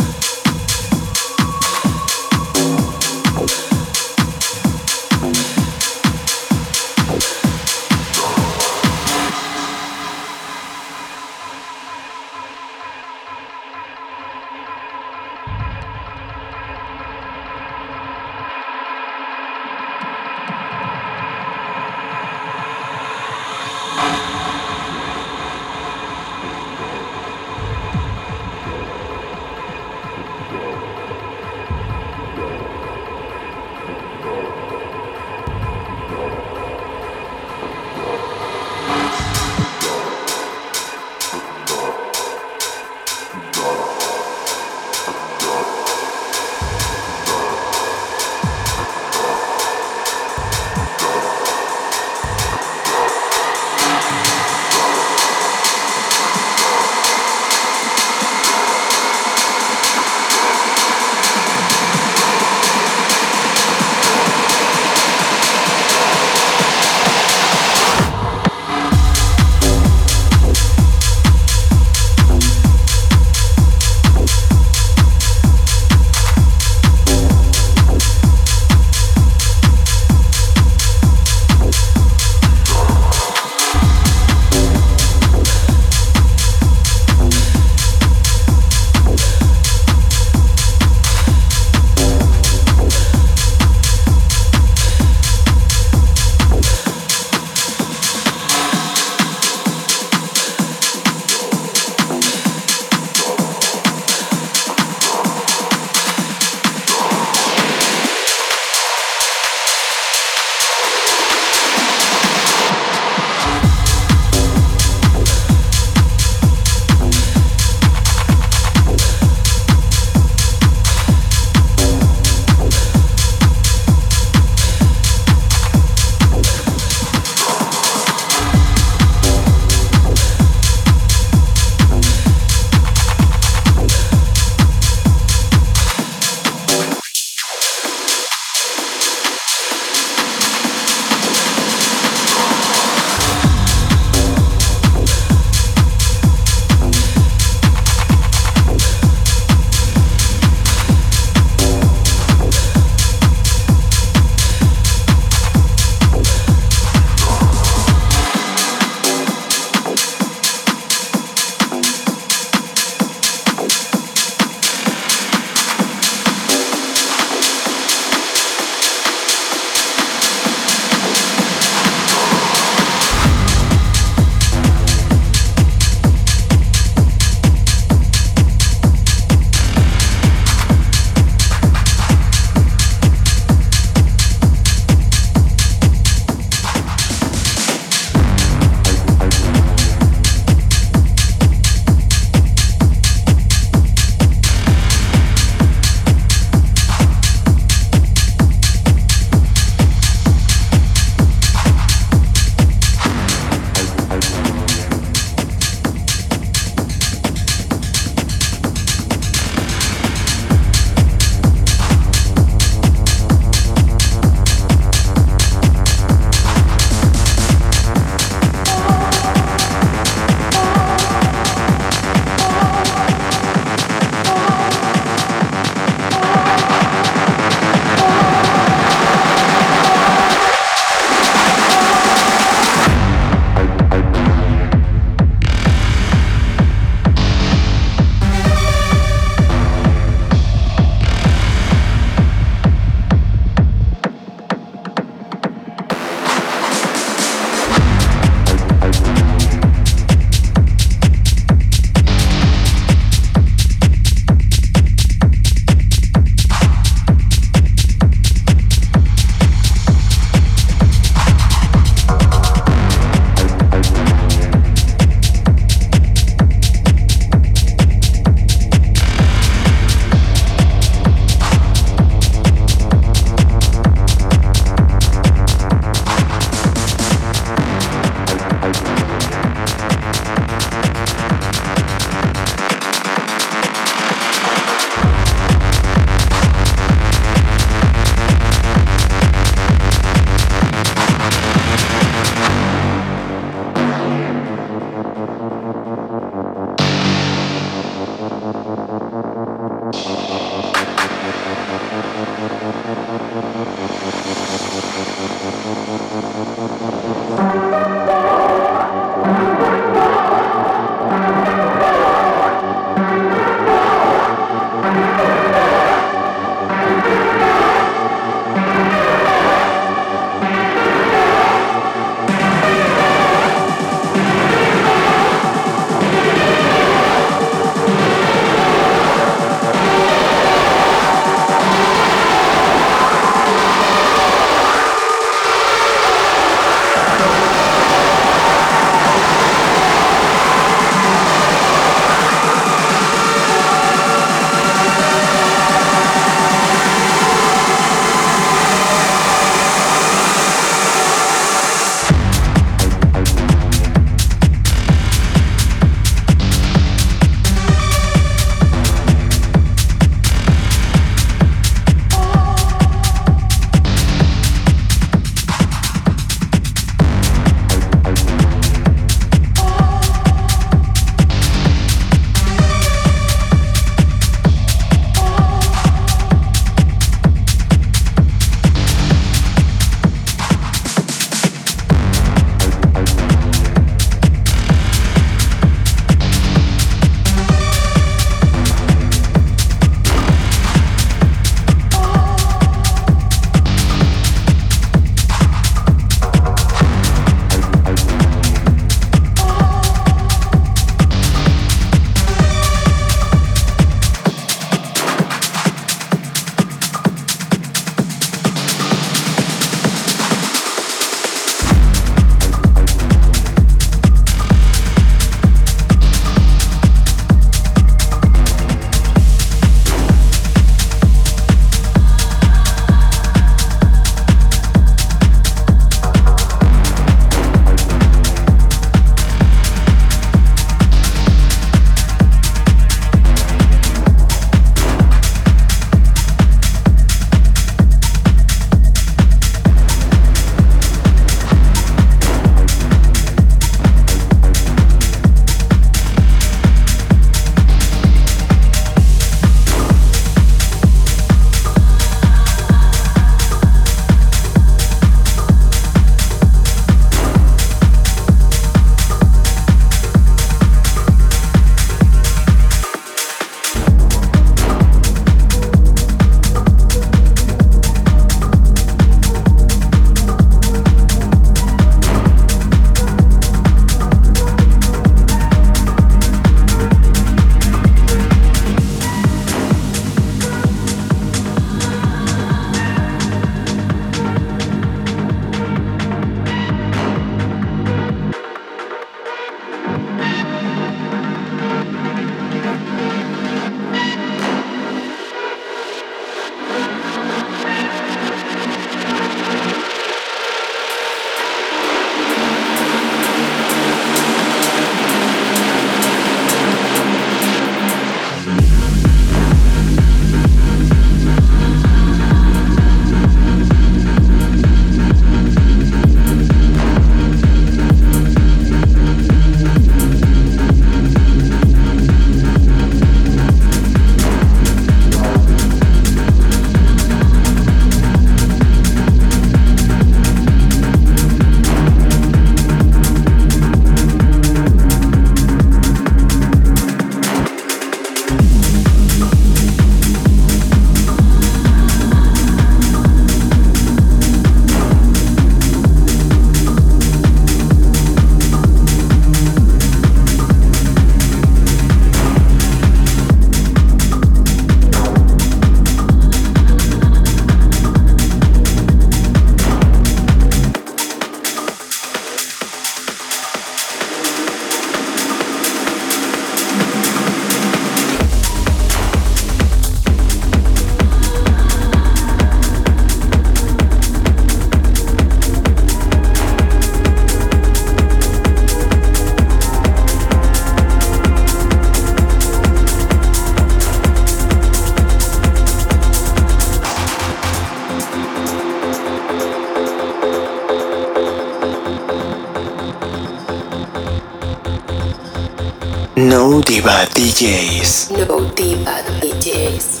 No Diva DJs. No Diva DJs.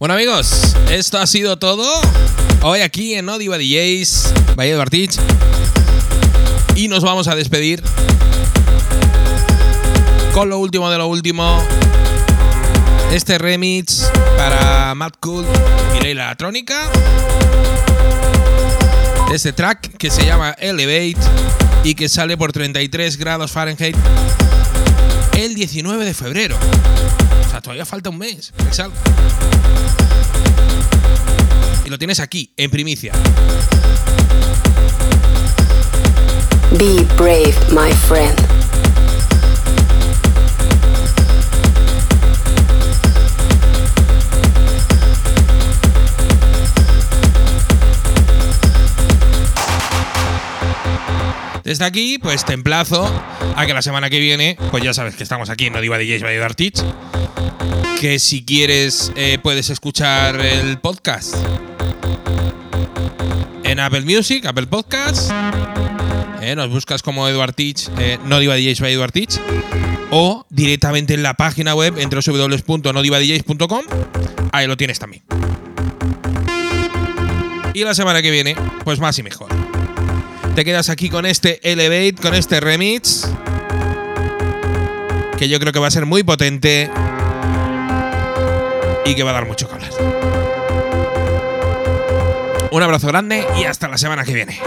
Bueno amigos, esto ha sido todo. Hoy aquí en No Diva DJs, Valle de Bartich. Y nos vamos a despedir con lo último de lo último. Este remix para Mad Cool y Leila La Trónica. Este track que se llama Elevate y que sale por 33 grados Fahrenheit el 19 de febrero. O sea, todavía falta un mes que salga. Y lo tienes aquí, en primicia. Be brave, my friend. Desde aquí, pues te emplazo a que la semana que viene, pues ya sabes que estamos aquí en No Diva DJs by Dark Teach, que si quieres eh, puedes escuchar el podcast en Apple Music, Apple Podcasts, eh, nos buscas como Eduard Teach, eh, No Diva DJs by Eduard Teach, o directamente en la página web en www.nodivadjs.com, ahí lo tienes también. Y la semana que viene, pues más y mejor. Te quedas aquí con este Elevate, con este remix. Que yo creo que va a ser muy potente. Y que va a dar mucho hablar. Un abrazo grande y hasta la semana que viene.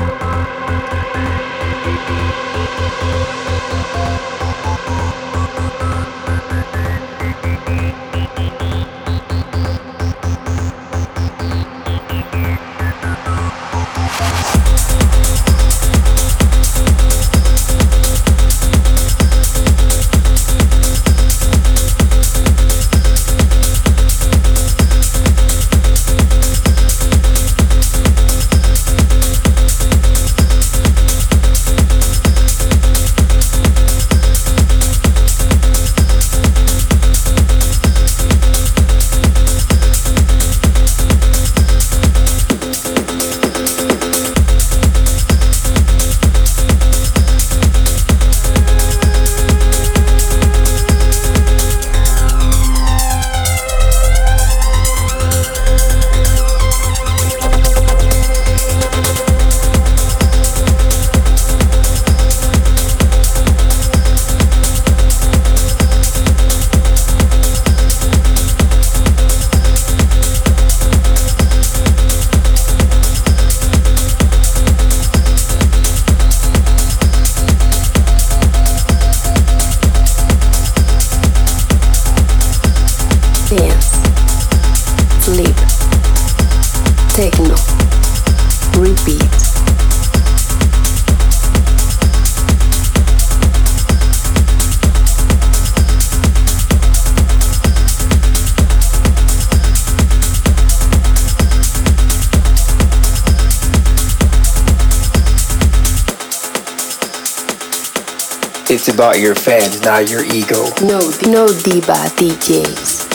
About your fans, not your ego. No, no diva DJs.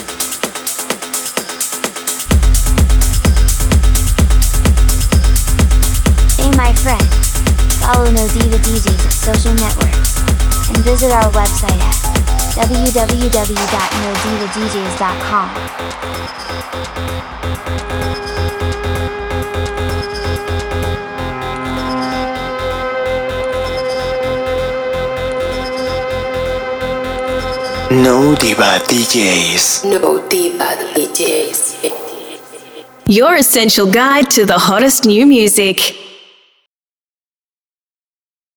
Hey my friend. Follow No Diva DJs at social networks. And visit our website at www.nodivadjs.com. No Diva DJs. No diva DJs. Your essential guide to the hottest new music.